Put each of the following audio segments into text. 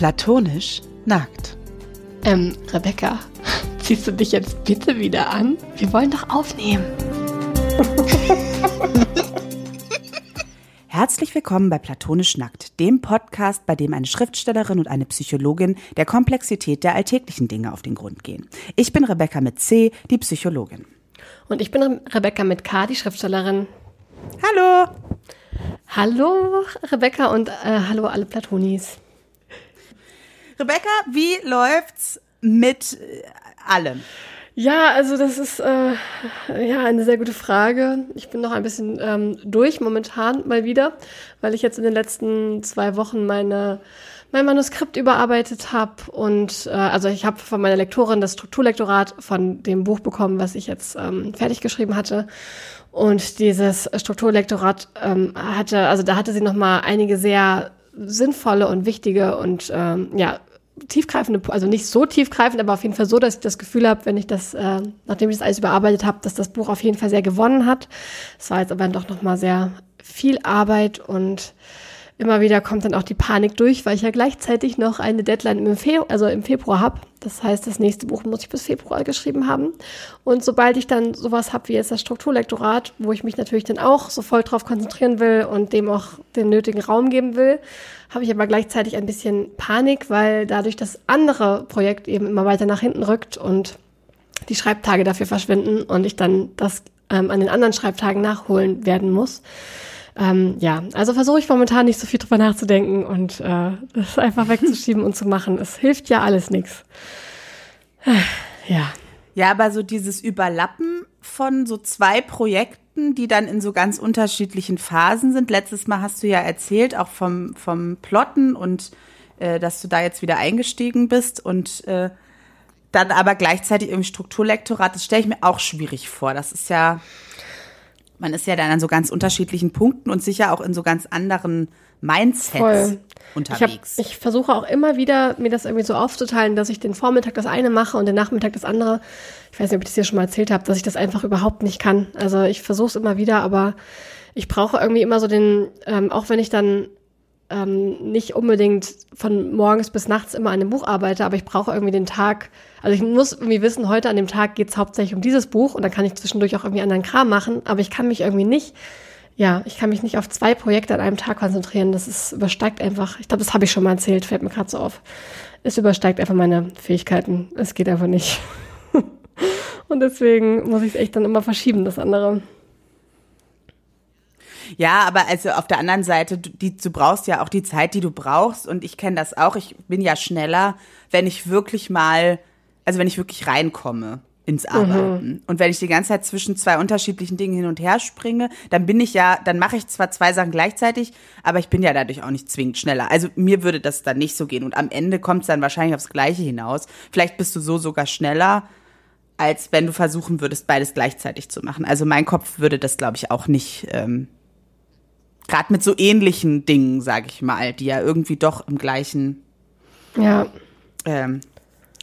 Platonisch nackt. Ähm, Rebecca, ziehst du dich jetzt bitte wieder an? Wir wollen doch aufnehmen. Herzlich willkommen bei Platonisch Nackt, dem Podcast, bei dem eine Schriftstellerin und eine Psychologin der Komplexität der alltäglichen Dinge auf den Grund gehen. Ich bin Rebecca mit C, die Psychologin. Und ich bin Re Rebecca mit K, die Schriftstellerin. Hallo! Hallo Rebecca und äh, hallo alle Platonis. Rebecca, wie läuft's mit äh, allem? Ja, also das ist äh, ja eine sehr gute Frage. Ich bin noch ein bisschen ähm, durch momentan mal wieder, weil ich jetzt in den letzten zwei Wochen meine mein Manuskript überarbeitet habe und äh, also ich habe von meiner Lektorin das Strukturlektorat von dem Buch bekommen, was ich jetzt ähm, fertig geschrieben hatte. Und dieses Strukturlektorat ähm, hatte, also da hatte sie noch mal einige sehr sinnvolle und wichtige und ähm, ja tiefgreifende, also nicht so tiefgreifend, aber auf jeden Fall so, dass ich das Gefühl habe, wenn ich das, äh, nachdem ich das alles überarbeitet habe, dass das Buch auf jeden Fall sehr gewonnen hat. Es war jetzt aber doch noch mal sehr viel Arbeit und immer wieder kommt dann auch die Panik durch, weil ich ja gleichzeitig noch eine Deadline im, Fe also im Februar habe. Das heißt, das nächste Buch muss ich bis Februar geschrieben haben. Und sobald ich dann sowas habe wie jetzt das Strukturlektorat, wo ich mich natürlich dann auch so voll drauf konzentrieren will und dem auch den nötigen Raum geben will, habe ich aber gleichzeitig ein bisschen Panik, weil dadurch das andere Projekt eben immer weiter nach hinten rückt und die Schreibtage dafür verschwinden und ich dann das ähm, an den anderen Schreibtagen nachholen werden muss. Ähm, ja, also versuche ich momentan nicht so viel drüber nachzudenken und äh, das einfach wegzuschieben und zu machen. Es hilft ja alles nichts. Ja. Ja, aber so dieses Überlappen von so zwei Projekten, die dann in so ganz unterschiedlichen Phasen sind. Letztes Mal hast du ja erzählt, auch vom, vom Plotten und äh, dass du da jetzt wieder eingestiegen bist und äh, dann aber gleichzeitig im Strukturlektorat, das stelle ich mir auch schwierig vor. Das ist ja man ist ja dann an so ganz unterschiedlichen Punkten und sicher auch in so ganz anderen Mindsets Voll. unterwegs. Ich, ich versuche auch immer wieder, mir das irgendwie so aufzuteilen, dass ich den Vormittag das eine mache und den Nachmittag das andere. Ich weiß nicht, ob ich das hier schon mal erzählt habe, dass ich das einfach überhaupt nicht kann. Also ich versuche es immer wieder, aber ich brauche irgendwie immer so den, ähm, auch wenn ich dann ähm, nicht unbedingt von morgens bis nachts immer an dem Buch arbeite, aber ich brauche irgendwie den Tag, also ich muss irgendwie wissen, heute an dem Tag geht es hauptsächlich um dieses Buch und dann kann ich zwischendurch auch irgendwie anderen Kram machen, aber ich kann mich irgendwie nicht, ja, ich kann mich nicht auf zwei Projekte an einem Tag konzentrieren. Das ist übersteigt einfach, ich glaube, das habe ich schon mal erzählt, fällt mir gerade so auf. Es übersteigt einfach meine Fähigkeiten. Es geht einfach nicht. und deswegen muss ich es echt dann immer verschieben, das andere. Ja, aber also auf der anderen Seite, du, die, du brauchst ja auch die Zeit, die du brauchst. Und ich kenne das auch. Ich bin ja schneller, wenn ich wirklich mal, also wenn ich wirklich reinkomme ins mhm. Arbeiten. Mhm. Und wenn ich die ganze Zeit zwischen zwei unterschiedlichen Dingen hin und her springe, dann bin ich ja, dann mache ich zwar zwei Sachen gleichzeitig, aber ich bin ja dadurch auch nicht zwingend schneller. Also mir würde das dann nicht so gehen. Und am Ende kommt es dann wahrscheinlich aufs Gleiche hinaus. Vielleicht bist du so sogar schneller, als wenn du versuchen würdest, beides gleichzeitig zu machen. Also mein Kopf würde das, glaube ich, auch nicht ähm, Gerade mit so ähnlichen Dingen, sag ich mal, die ja irgendwie doch im gleichen, ja. Ähm,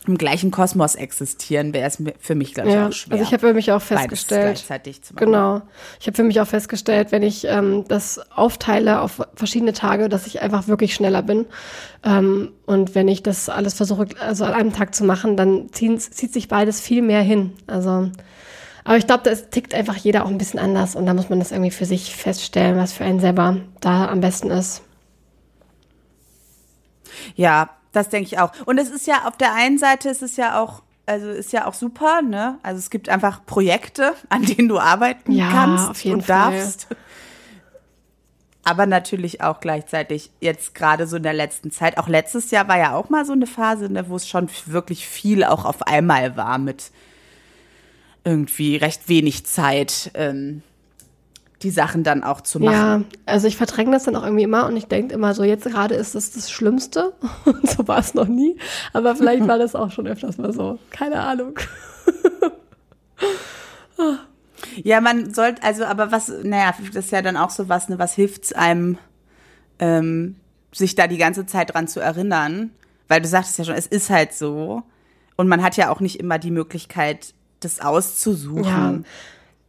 im gleichen Kosmos existieren, wäre es für mich, glaube ich, ja. auch schwer. Also ich habe für mich auch festgestellt, genau, ich habe für mich auch festgestellt, wenn ich ähm, das aufteile auf verschiedene Tage, dass ich einfach wirklich schneller bin. Ähm, und wenn ich das alles versuche, also an einem Tag zu machen, dann zieht, zieht sich beides viel mehr hin. Also aber ich glaube, das tickt einfach jeder auch ein bisschen anders und da muss man das irgendwie für sich feststellen, was für einen selber da am besten ist. Ja, das denke ich auch. Und es ist ja auf der einen Seite ist es ja auch also ist ja auch super, ne? Also es gibt einfach Projekte, an denen du arbeiten ja, kannst und darfst. Aber natürlich auch gleichzeitig jetzt gerade so in der letzten Zeit. Auch letztes Jahr war ja auch mal so eine Phase, ne, wo es schon wirklich viel auch auf einmal war mit irgendwie recht wenig Zeit, ähm, die Sachen dann auch zu machen. Ja, also ich verdränge das dann auch irgendwie immer und ich denke immer so, jetzt gerade ist das das Schlimmste. Und so war es noch nie, aber vielleicht war das auch schon öfters mal so, keine Ahnung. ja, man sollte, also aber was, naja, das ist ja dann auch so was, ne, was hilft's einem, ähm, sich da die ganze Zeit dran zu erinnern, weil du sagtest ja schon, es ist halt so. Und man hat ja auch nicht immer die Möglichkeit, das auszusuchen. Ja.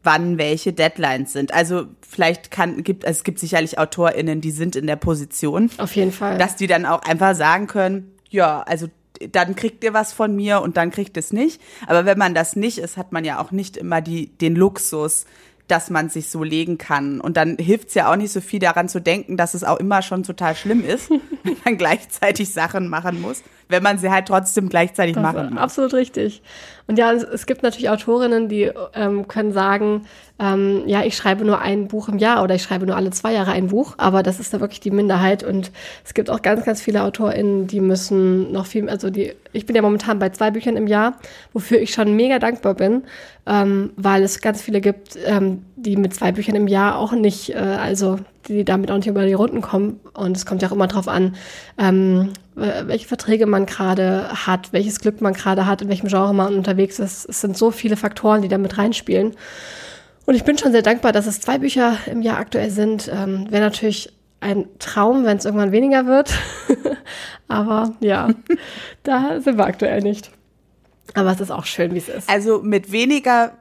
wann welche Deadlines sind. Also vielleicht kann gibt es gibt sicherlich Autorinnen, die sind in der Position, auf jeden Fall, dass die dann auch einfach sagen können, ja, also dann kriegt ihr was von mir und dann kriegt es nicht. Aber wenn man das nicht ist, hat man ja auch nicht immer die, den Luxus, dass man sich so legen kann. Und dann hilft es ja auch nicht so viel daran zu denken, dass es auch immer schon total schlimm ist, wenn man gleichzeitig Sachen machen muss, wenn man sie halt trotzdem gleichzeitig Das machen muss. absolut richtig. Und ja, es, gibt natürlich Autorinnen, die ähm, können sagen, ähm, ja, ich schreibe nur ein Buch im Jahr oder ich schreibe nur alle zwei Jahre ein Buch, aber das ist da wirklich die Minderheit. Und es gibt auch ganz, ganz viele AutorInnen, die müssen noch viel, also die, ich bin ja momentan bei zwei Büchern im Jahr, wofür ich schon mega dankbar bin, ähm, weil es ganz viele gibt, ähm, die mit zwei Büchern im Jahr auch nicht, äh, also die damit auch nicht über die Runden kommen. Und es kommt ja auch immer drauf an, ähm, äh, welche Verträge man gerade hat, welches Glück man gerade hat, in welchem Genre man unterwegs ist. Es sind so viele Faktoren, die da mit reinspielen. Und ich bin schon sehr dankbar, dass es zwei Bücher im Jahr aktuell sind. Ähm, Wäre natürlich ein Traum, wenn es irgendwann weniger wird. Aber ja, da sind wir aktuell nicht. Aber es ist auch schön, wie es ist. Also mit weniger,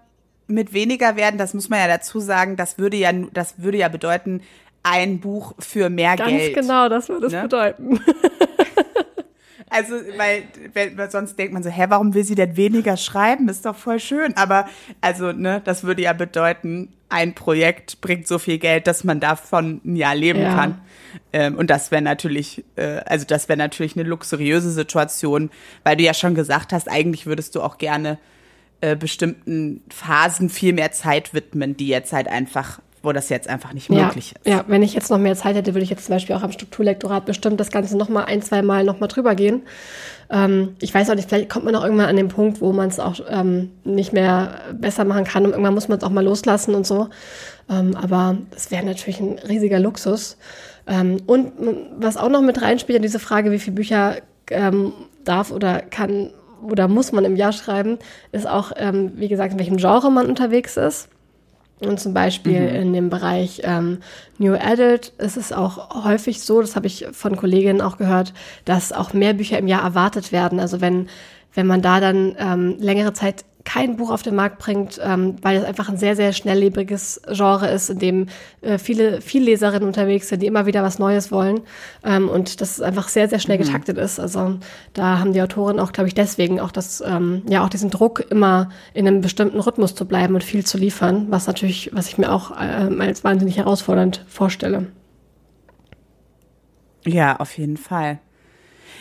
mit weniger werden, das muss man ja dazu sagen, das würde ja, das würde ja bedeuten, ein Buch für mehr Ganz Geld. genau, das würde es Ne? bedeuten. Also, weil, weil, sonst denkt man so, hä, warum will sie denn weniger schreiben? Ist doch voll schön. Aber, also, ne, das würde ja bedeuten, ein Projekt bringt so viel Geld, dass man davon ein Jahr leben Ja. kann. Ähm, und das wäre natürlich, äh, also das wäre natürlich eine luxuriöse Situation, weil du ja schon gesagt hast, eigentlich würdest du auch gerne äh, bestimmten Phasen viel mehr Zeit widmen, die jetzt halt einfach, wo das jetzt einfach nicht möglich ist. Ja, wenn ich jetzt noch mehr Zeit hätte, würde ich jetzt zum Beispiel auch am Strukturlektorat bestimmt das Ganze noch mal ein, zwei Mal noch mal drüber gehen. Ähm, ich weiß auch nicht, vielleicht kommt man auch irgendwann an den Punkt, wo man es auch ähm, nicht mehr besser machen kann und irgendwann muss man es auch mal loslassen und so. Ähm, aber das wäre natürlich ein riesiger Luxus. Ähm, und was auch noch mit reinspielt in diese Frage, wie viele Bücher ähm, darf oder kann oder muss man im Jahr schreiben, ist auch, ähm, wie gesagt, in welchem Genre man unterwegs ist. Und zum Beispiel in dem Bereich ähm, New Adult ist es auch häufig so, das habe ich von Kolleginnen auch gehört, dass auch mehr Bücher im Jahr erwartet werden. Also wenn, wenn man da dann ähm, längere Zeit kein Buch auf den Markt bringt, ähm, weil es einfach ein sehr, sehr schnelllebiges Genre ist, in dem äh, viele, viele Leserinnen unterwegs sind, die immer wieder was Neues wollen ähm, und das einfach sehr, sehr schnell getaktet ist. Also da haben die Autoren auch, glaube ich, deswegen auch das, ähm, ja, auch diesen Druck, immer in einem bestimmten Rhythmus zu bleiben und viel zu liefern, was natürlich, was ich mir auch ähm, als wahnsinnig herausfordernd vorstelle. Ja, auf jeden Fall.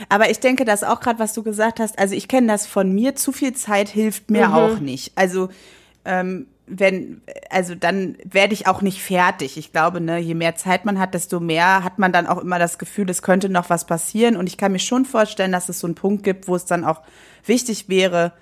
Aber ich denke, das auch gerade, was du gesagt hast, also ich kenne das von mir, zu viel Zeit hilft mir auch nicht. Also ähm, wenn, also dann werde ich auch nicht fertig. Ich glaube, ne, je mehr Zeit man hat, desto mehr hat man dann auch immer das Gefühl, es könnte noch was passieren. Und ich kann mir schon vorstellen, dass es so einen Punkt gibt, wo es dann auch wichtig wäre,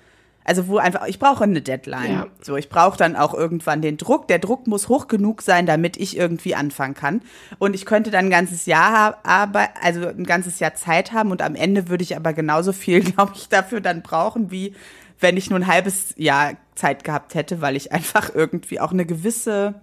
also wo einfach, ich brauche eine Deadline. Ja. So, ich brauche dann auch irgendwann den Druck. Der Druck muss hoch genug sein, damit ich irgendwie anfangen kann. Und ich könnte dann ein ganzes Jahr aber also ein ganzes Jahr Zeit haben und am Ende würde ich aber genauso viel, glaube ich, dafür dann brauchen, wie wenn ich nur ein halbes Jahr Zeit gehabt hätte, weil ich einfach irgendwie auch eine gewisse,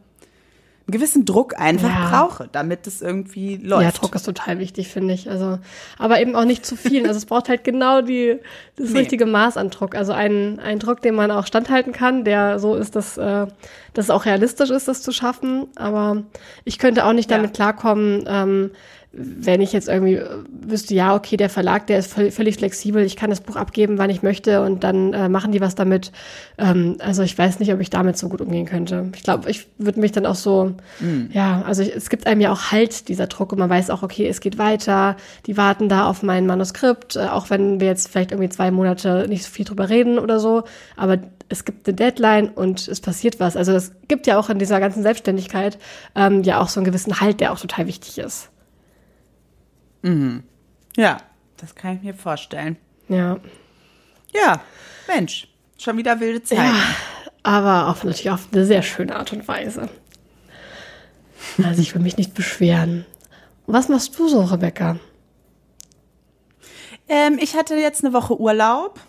gewissen Druck einfach Ja. brauche, damit es irgendwie läuft. Ja, Druck ist total wichtig, finde ich. Also, aber eben auch nicht zu viel. Also es braucht halt genau die, das Nee. richtige Maß an Druck. Also ein, ein Druck, den man auch standhalten kann, der so ist, dass, äh, dass es auch realistisch ist, das zu schaffen. Aber ich könnte auch nicht Ja. damit klarkommen, ähm, wenn ich jetzt irgendwie äh, wüsste, ja, okay, der Verlag, der ist völlig flexibel, ich kann das Buch abgeben, wann ich möchte und dann äh, machen die was damit. Ähm, also ich weiß nicht, ob ich damit so gut umgehen könnte. Ich glaube, ich würde mich dann auch so, ja, also ich, es gibt einem ja auch Halt, dieser Druck und man weiß auch, okay, es geht weiter, die warten da auf mein Manuskript, äh, auch wenn wir jetzt vielleicht irgendwie zwei Monate nicht so viel drüber reden oder so, aber es gibt eine Deadline und es passiert was. Also es gibt ja auch in dieser ganzen Selbstständigkeit ähm, ja auch so einen gewissen Halt, der auch total wichtig ist. Ja, das kann ich mir vorstellen. Ja. Ja, Mensch, schon wieder wilde Zeiten. Ja, aber auf natürlich auf eine sehr schöne Art und Weise. Also ich will mich nicht beschweren. Was machst du so, Rebecca? Ähm, ich hatte jetzt eine Woche Urlaub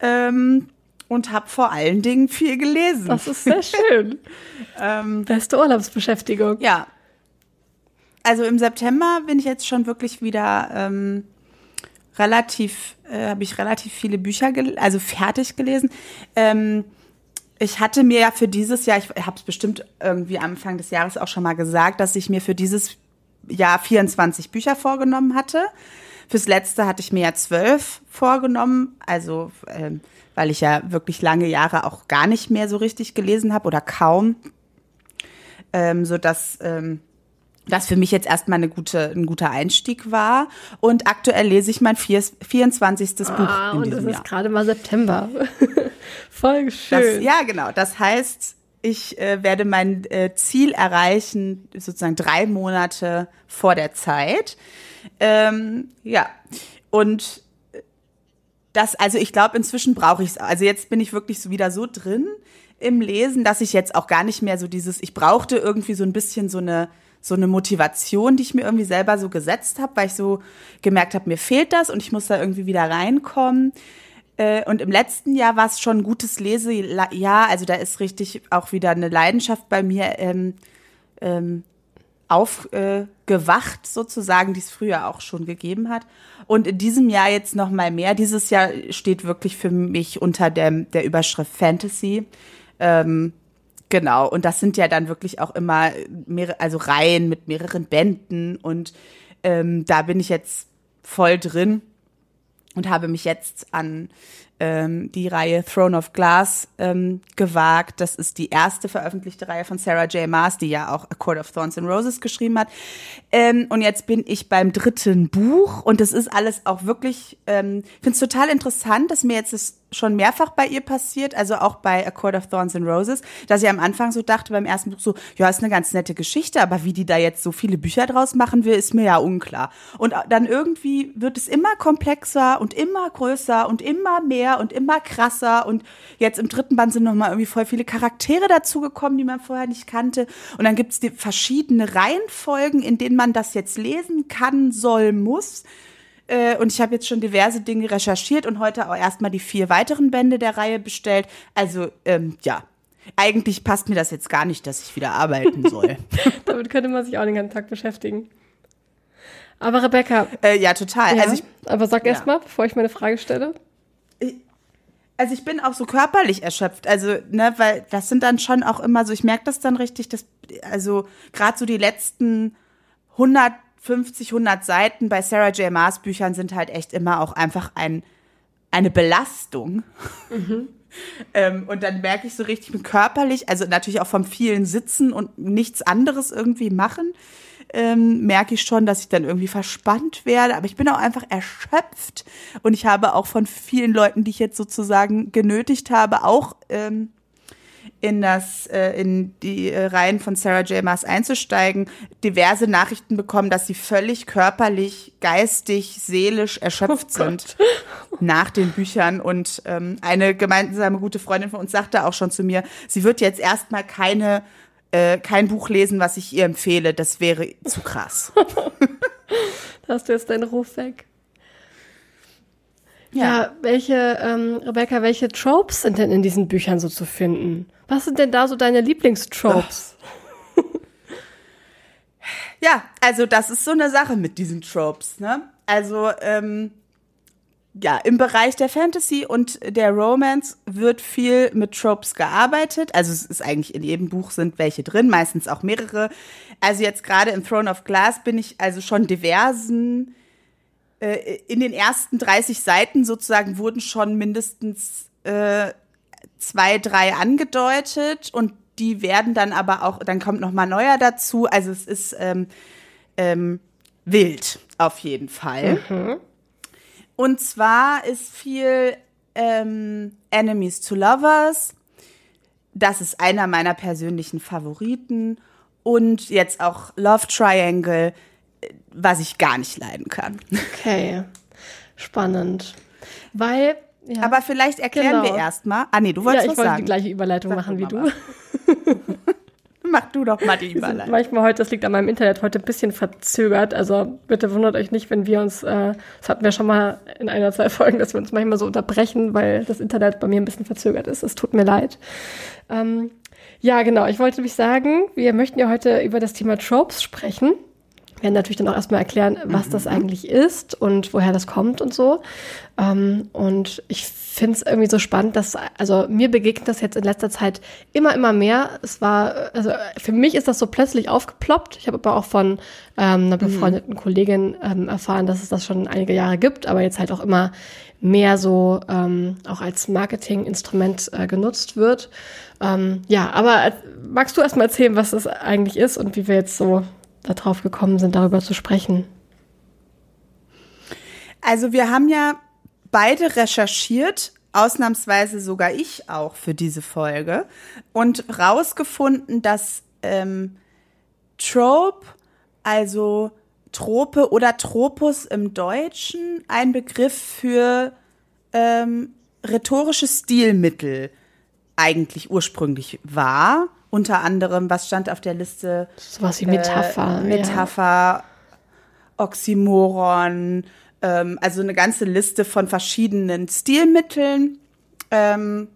ähm, und habe vor allen Dingen viel gelesen. Das ist sehr schön. ähm, Beste Urlaubsbeschäftigung. ja. Also im September bin ich jetzt schon wirklich wieder ähm, relativ, äh, habe ich relativ viele Bücher, also fertig gelesen. Ähm, ich hatte mir ja für dieses Jahr, ich habe es bestimmt irgendwie Anfang des Jahres auch schon mal gesagt, dass ich mir für dieses Jahr 24 Bücher vorgenommen hatte, Fürs letzte hatte ich mir ja zwölf vorgenommen, also ähm, weil ich ja wirklich lange Jahre auch gar nicht mehr so richtig gelesen habe oder kaum, ähm, so dass ähm, das für mich jetzt erstmal eine gute, ein guter Einstieg war. Und aktuell lese ich mein vier, 24. Ah, Buch in und das ist gerade mal September. Voll schön. Das, ja, genau. Das heißt, ich äh, werde mein äh, Ziel erreichen, sozusagen drei Monate vor der Zeit. Ähm, ja, und das, also ich glaube, inzwischen brauche ich es. Also jetzt bin ich wirklich so wieder so drin im Lesen, dass ich jetzt auch gar nicht mehr so dieses, ich brauchte irgendwie so ein bisschen so eine so eine Motivation, die ich mir irgendwie selber so gesetzt habe, weil ich so gemerkt habe, mir fehlt das und ich muss da irgendwie wieder reinkommen. Äh, und im letzten Jahr war es schon ein gutes Lesejahr, also da ist richtig auch wieder eine Leidenschaft bei mir ähm, ähm, aufgewacht äh, sozusagen, die es früher auch schon gegeben hat. Und in diesem Jahr jetzt noch mal mehr. Dieses Jahr steht wirklich für mich unter der, der Überschrift Fantasy. Ähm, Genau, und das sind ja dann wirklich auch immer mehrere, also Reihen mit mehreren Bänden und ähm, da bin ich jetzt voll drin und habe mich jetzt an ähm, die Reihe Throne of Glass ähm, gewagt. Das ist die erste veröffentlichte Reihe von Sarah J. Maas, die ja auch A Court of Thorns and Roses geschrieben hat. Ähm, und jetzt bin ich beim dritten Buch und das ist alles auch wirklich, ähm, finde es total interessant, dass mir jetzt das schon mehrfach bei ihr passiert, also auch bei A Court of Thorns and Roses, dass ich am Anfang so dachte beim ersten Buch so, ja, ist eine ganz nette Geschichte, aber wie die da jetzt so viele Bücher draus machen will, ist mir ja unklar. Und dann irgendwie wird es immer komplexer und immer größer und immer mehr und immer krasser und jetzt im dritten Band sind nochmal irgendwie voll viele Charaktere dazugekommen, die man vorher nicht kannte und dann gibt es die verschiedene Reihenfolgen, in denen man das jetzt lesen kann, soll, muss. Äh, und ich habe jetzt schon diverse Dinge recherchiert und heute auch erstmal die vier weiteren Bände der Reihe bestellt. Also, ähm, ja. Eigentlich passt mir das jetzt gar nicht, dass ich wieder arbeiten soll. Damit könnte man sich auch den ganzen Tag beschäftigen. Aber Rebecca. Äh, ja, total. Ja, also ich, aber sag ja. erst mal, bevor ich meine Frage stelle. Also ich bin auch so körperlich erschöpft, also ne, weil das sind dann schon auch immer so, ich merke das dann richtig, dass also gerade so die letzten 100 50, 100 Seiten bei Sarah J. Maas Büchern sind halt echt immer auch einfach ein, eine Belastung. Mhm. ähm, und dann merke ich so richtig körperlich, also natürlich auch vom vielen Sitzen und nichts anderes irgendwie machen, ähm, merke ich schon, dass ich dann irgendwie verspannt werde. Aber ich bin auch einfach erschöpft. Und ich habe auch von vielen Leuten, die ich jetzt sozusagen genötigt habe, auch ähm, in das äh, in die äh, Reihen von Sarah J. Maas einzusteigen, diverse Nachrichten bekommen, dass sie völlig körperlich, geistig, seelisch erschöpft oh sind nach den Büchern und ähm, eine gemeinsame gute Freundin von uns sagte auch schon zu mir, sie wird jetzt erstmal keine äh, kein Buch lesen, was ich ihr empfehle, das wäre zu krass. da hast du jetzt deinen Ruf weg. Ja, ja welche, ähm, Rebecca, welche Tropes sind denn in diesen Büchern so zu finden? Was sind denn da so deine Lieblingstropes? ja, also das ist so eine Sache mit diesen Tropes, ne? Also, ähm, ja, im Bereich der Fantasy und der Romance wird viel mit Tropes gearbeitet. Also es ist eigentlich in jedem Buch sind welche drin, meistens auch mehrere. Also jetzt gerade im Throne of Glass bin ich also schon diversen äh, in den ersten 30 Seiten sozusagen wurden schon mindestens äh, zwei, drei angedeutet und die werden dann aber auch, dann kommt noch mal neuer dazu. Also es ist ähm, ähm, wild auf jeden Fall. Mhm. Und zwar ist viel ähm, Enemies to Lovers. Das ist einer meiner persönlichen Favoriten. Und jetzt auch Love Triangle, was ich gar nicht leiden kann. Okay, spannend. Weil ja. Aber vielleicht erklären genau. wir erstmal. Ah, nee, du wolltest ja, was sagen. ich wollte die gleiche Überleitung Sag machen wie du. Mach du doch mal die Überleitung. Manchmal heute, das liegt an meinem Internet, heute ein bisschen verzögert. Also bitte wundert euch nicht, wenn wir uns, äh, das hatten wir schon mal in einer, zwei Folgen, dass wir uns manchmal so unterbrechen, weil das Internet bei mir ein bisschen verzögert ist. Es tut mir leid. Ähm, ja, genau. Ich wollte nämlich sagen, wir möchten ja heute über das Thema Tropes sprechen. Werden natürlich dann auch erstmal erklären, was das eigentlich ist und woher das kommt und so. Ähm, und ich finde es irgendwie so spannend, dass, also mir begegnet das jetzt in letzter Zeit immer, immer mehr. Es war, also für mich ist das so plötzlich aufgeploppt. Ich habe aber auch von ähm, einer befreundeten mhm. Kollegin ähm, erfahren, dass es das schon einige Jahre gibt, aber jetzt halt auch immer mehr so ähm, auch als Marketinginstrument äh, genutzt wird. Ähm, ja, aber äh, magst du erstmal erzählen, was das eigentlich ist und wie wir jetzt so darauf gekommen sind, darüber zu sprechen? Also wir haben ja beide recherchiert, ausnahmsweise sogar ich auch für diese Folge und rausgefunden, dass ähm, Trope, also Trope oder Tropus im Deutschen ein Begriff für ähm, rhetorische Stilmittel eigentlich ursprünglich war unter anderem, was stand auf der Liste? Sowas wie Metapher. Äh, Metapher, ja. Oxymoron, ähm, also eine ganze Liste von verschiedenen Stilmitteln. Ähm,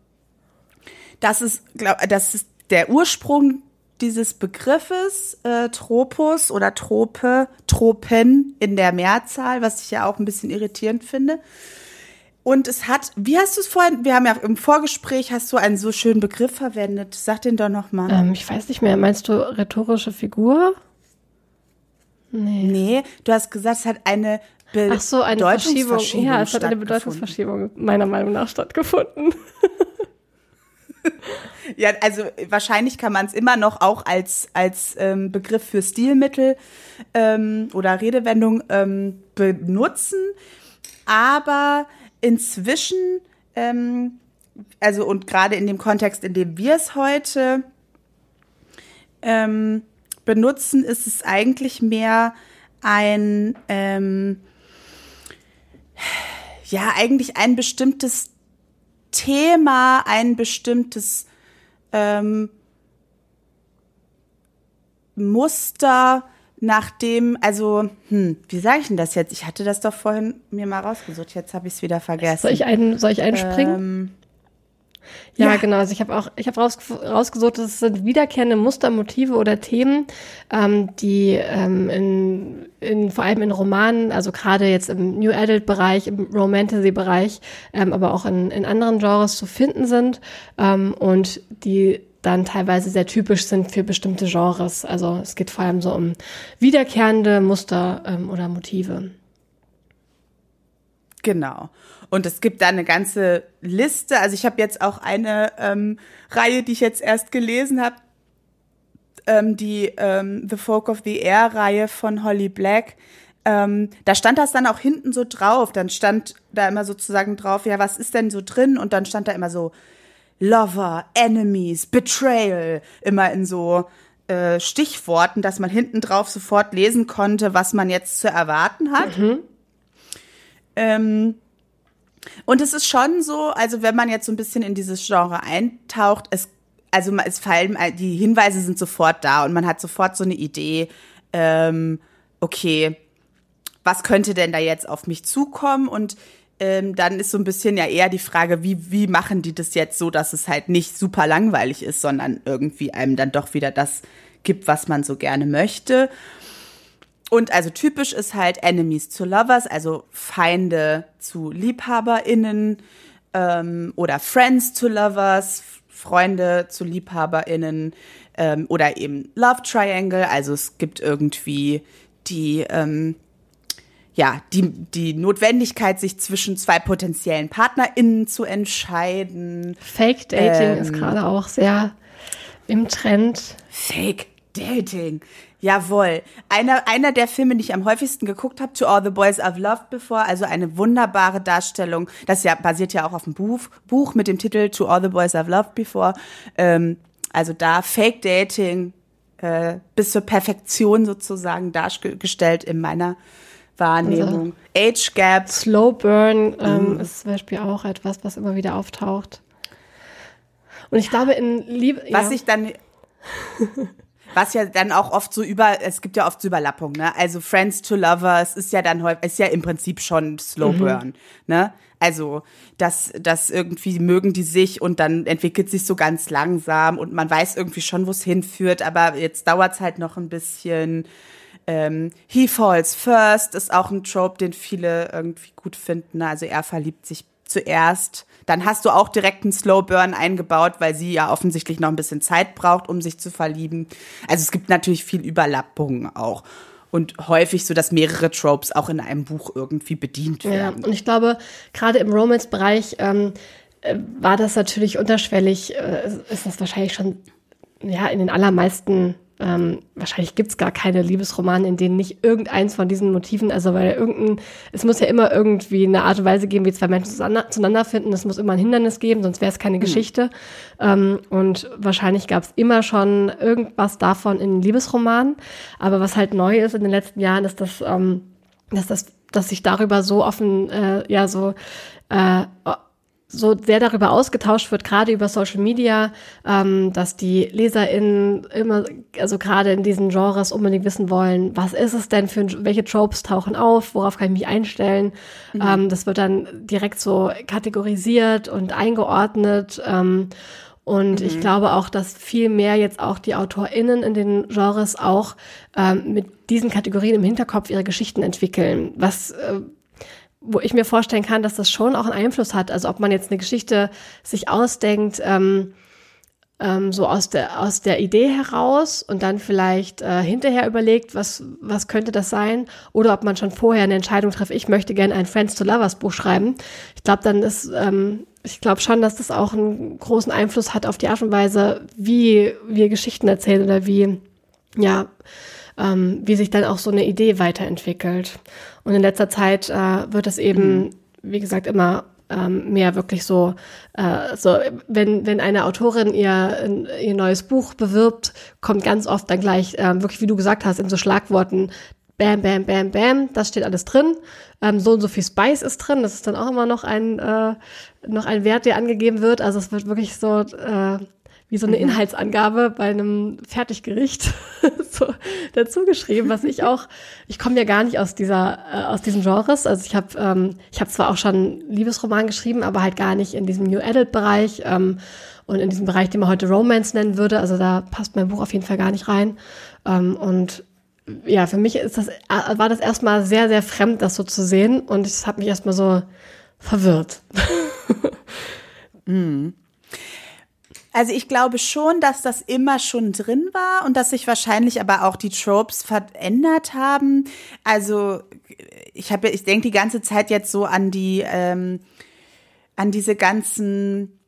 das ist, glaub, das ist der Ursprung dieses Begriffes äh, Tropus oder Trope, Tropen in der Mehrzahl, was ich ja auch ein bisschen irritierend finde. Und es hat, wie hast du es vorhin, wir haben ja im Vorgespräch, hast du einen so schönen Begriff verwendet. Sag den doch nochmal. Ähm, ich weiß nicht mehr. Meinst du rhetorische Figur? Nee. Nee, du hast gesagt, es hat eine Be Ach so, eine Verschiebung. Ja, es hat eine Bedeutungsverschiebung meiner Meinung nach stattgefunden. ja, also wahrscheinlich kann man es immer noch auch als, als ähm, Begriff für Stilmittel ähm, oder Redewendung ähm, benutzen. Aber inzwischen, ähm, also und gerade in dem Kontext, in dem wir es heute ähm, benutzen, ist es eigentlich mehr ein, ähm, ja, eigentlich ein bestimmtes Thema, ein bestimmtes ähm, Muster, nachdem, also, hm, wie sage ich denn das jetzt? Ich hatte das doch vorhin mir mal rausgesucht, jetzt habe ich es wieder vergessen. Soll ich, einen, soll ich einspringen? Ähm, ja, ja, genau. Also ich habe auch, ich habe raus, rausgesucht, dass es sind wiederkehrende Muster, Motive oder Themen, ähm, die ähm, in, in, vor allem in Romanen, also gerade jetzt im New Adult Bereich, im Romantasy Bereich, ähm, aber auch in, in anderen Genres zu finden sind ähm, und die dann teilweise sehr typisch sind für bestimmte Genres. Also es geht vor allem so um wiederkehrende Muster ähm, oder Motive. Genau. Und es gibt da eine ganze Liste. Also ich habe jetzt auch eine ähm, Reihe, die ich jetzt erst gelesen habe, ähm, die ähm, The Folk of the Air Reihe von Holly Black. Ähm, da stand das dann auch hinten so drauf. Dann stand da immer sozusagen drauf, ja, was ist denn so drin? Und dann stand da immer so Lover, Enemies, Betrayal, immer in so äh, Stichworten, dass man hinten drauf sofort lesen konnte, was man jetzt zu erwarten hat. Mhm. Ähm, und es ist schon so, also wenn man jetzt so ein bisschen in dieses Genre eintaucht, es, also es fallen, die Hinweise sind sofort da und man hat sofort so eine Idee, ähm, okay, was könnte denn da jetzt auf mich zukommen? Und ähm, dann ist so ein bisschen ja eher die Frage, wie, wie machen die das jetzt so, dass es halt nicht super langweilig ist, sondern irgendwie einem dann doch wieder das gibt, was man so gerne möchte. Und also typisch ist halt Enemies to Lovers, also Feinde zu LiebhaberInnen ähm, oder Friends to Lovers, Freunde zu LiebhaberInnen ähm, oder eben Love Triangle, also es gibt irgendwie die ähm, ja, die, die Notwendigkeit, sich zwischen zwei potenziellen PartnerInnen zu entscheiden. Fake Dating ähm, ist gerade auch sehr im Trend. Fake Dating. Jawohl. Einer, einer der Filme, die ich am häufigsten geguckt habe, To All the Boys I've Loved Before, also eine wunderbare Darstellung. Das ja basiert ja auch auf dem Buch, Buch mit dem Titel To All the Boys I've Loved Before. Ähm, also da Fake Dating äh, bis zur Perfektion sozusagen dargestellt in meiner Wahrnehmung. Also, Age Gap. Slow Burn ähm, mm. ist zum Beispiel auch etwas, was immer wieder auftaucht. Und ich glaube, in Liebe. Was ja. ich dann. was ja dann auch oft so über, es gibt ja oft so Überlappung, ne? Also Friends to Lovers ist ja dann häufig, ist ja im Prinzip schon Slow mhm. Burn, mhm. ne? Also, das, das irgendwie mögen die sich und dann entwickelt sich so ganz langsam und man weiß irgendwie schon, wo es hinführt, aber jetzt dauert es halt noch ein bisschen. Ähm, He Falls First ist auch ein Trope, den viele irgendwie gut finden. Also er verliebt sich zuerst. Dann hast du auch direkt einen Slow Burn eingebaut, weil sie ja offensichtlich noch ein bisschen Zeit braucht, um sich zu verlieben. Also es gibt natürlich viel Überlappungen auch. Und häufig so, dass mehrere Tropes auch in einem Buch irgendwie bedient werden. Ja, und ich glaube, gerade im Romance-Bereich ähm, äh, war das natürlich unterschwellig, äh, ist das wahrscheinlich schon ja in den allermeisten ähm, wahrscheinlich gibt's gar keine Liebesromane, in denen nicht irgendeins von diesen Motiven, also weil irgendein, es muss ja immer irgendwie eine Art und Weise geben, wie zwei Menschen zueinander finden. Es muss immer ein Hindernis geben, sonst wäre es keine mhm. Geschichte. Ähm, und wahrscheinlich gab's immer schon irgendwas davon in Liebesromanen. Aber was halt neu ist in den letzten Jahren, ist, dass, ähm, dass das dass sich darüber so offen, äh, ja, so äh, so sehr darüber ausgetauscht wird, gerade über Social Media, ähm, dass die LeserInnen immer, also gerade in diesen Genres unbedingt wissen wollen, was ist es denn für, welche Tropes tauchen auf, worauf kann ich mich einstellen. Mhm. Ähm, das wird dann direkt so kategorisiert und eingeordnet. Ähm, und mhm. ich glaube auch, dass viel mehr jetzt auch die AutorInnen in den Genres auch ähm, mit diesen Kategorien im Hinterkopf ihre Geschichten entwickeln, was äh, wo ich mir vorstellen kann, dass das schon auch einen Einfluss hat. Also ob man jetzt eine Geschichte sich ausdenkt, ähm, ähm, so aus der, aus der Idee heraus und dann vielleicht äh, hinterher überlegt, was, was könnte das sein, oder ob man schon vorher eine Entscheidung trifft, ich möchte gerne ein Friends to Lovers Buch schreiben. Ich glaube, dann ist, ähm, ich glaube schon, dass das auch einen großen Einfluss hat auf die Art und Weise, wie wir Geschichten erzählen oder wie, ja, ähm, wie sich dann auch so eine Idee weiterentwickelt. Und in letzter Zeit äh, wird es eben, mhm. wie gesagt, immer ähm, mehr wirklich so, äh, so wenn, wenn eine Autorin ihr, ihr neues Buch bewirbt, kommt ganz oft dann gleich, äh, wirklich wie du gesagt hast, in so Schlagworten, bam, bam, bam, bam, das steht alles drin. Ähm, so und so viel Spice ist drin, das ist dann auch immer noch ein, äh, noch ein Wert, der angegeben wird. Also es wird wirklich so äh, wie so eine mhm. Inhaltsangabe bei einem Fertiggericht so dazu geschrieben, was ich auch, ich komme ja gar nicht aus dieser, äh, aus diesem Genres. Also ich habe, ähm, ich habe zwar auch schon Liebesroman geschrieben, aber halt gar nicht in diesem New Adult Bereich ähm, und in diesem Bereich, den man heute Romance nennen würde. Also da passt mein Buch auf jeden Fall gar nicht rein. Ähm, und ja, für mich ist das, äh, war das erstmal sehr, sehr fremd, das so zu sehen. Und es hat mich erstmal so verwirrt. mm. Also ich glaube schon, dass das immer schon drin war und dass sich wahrscheinlich aber auch die Tropes verändert haben. Also ich habe, ich denke die ganze Zeit jetzt so an die, ähm, an diese ganzen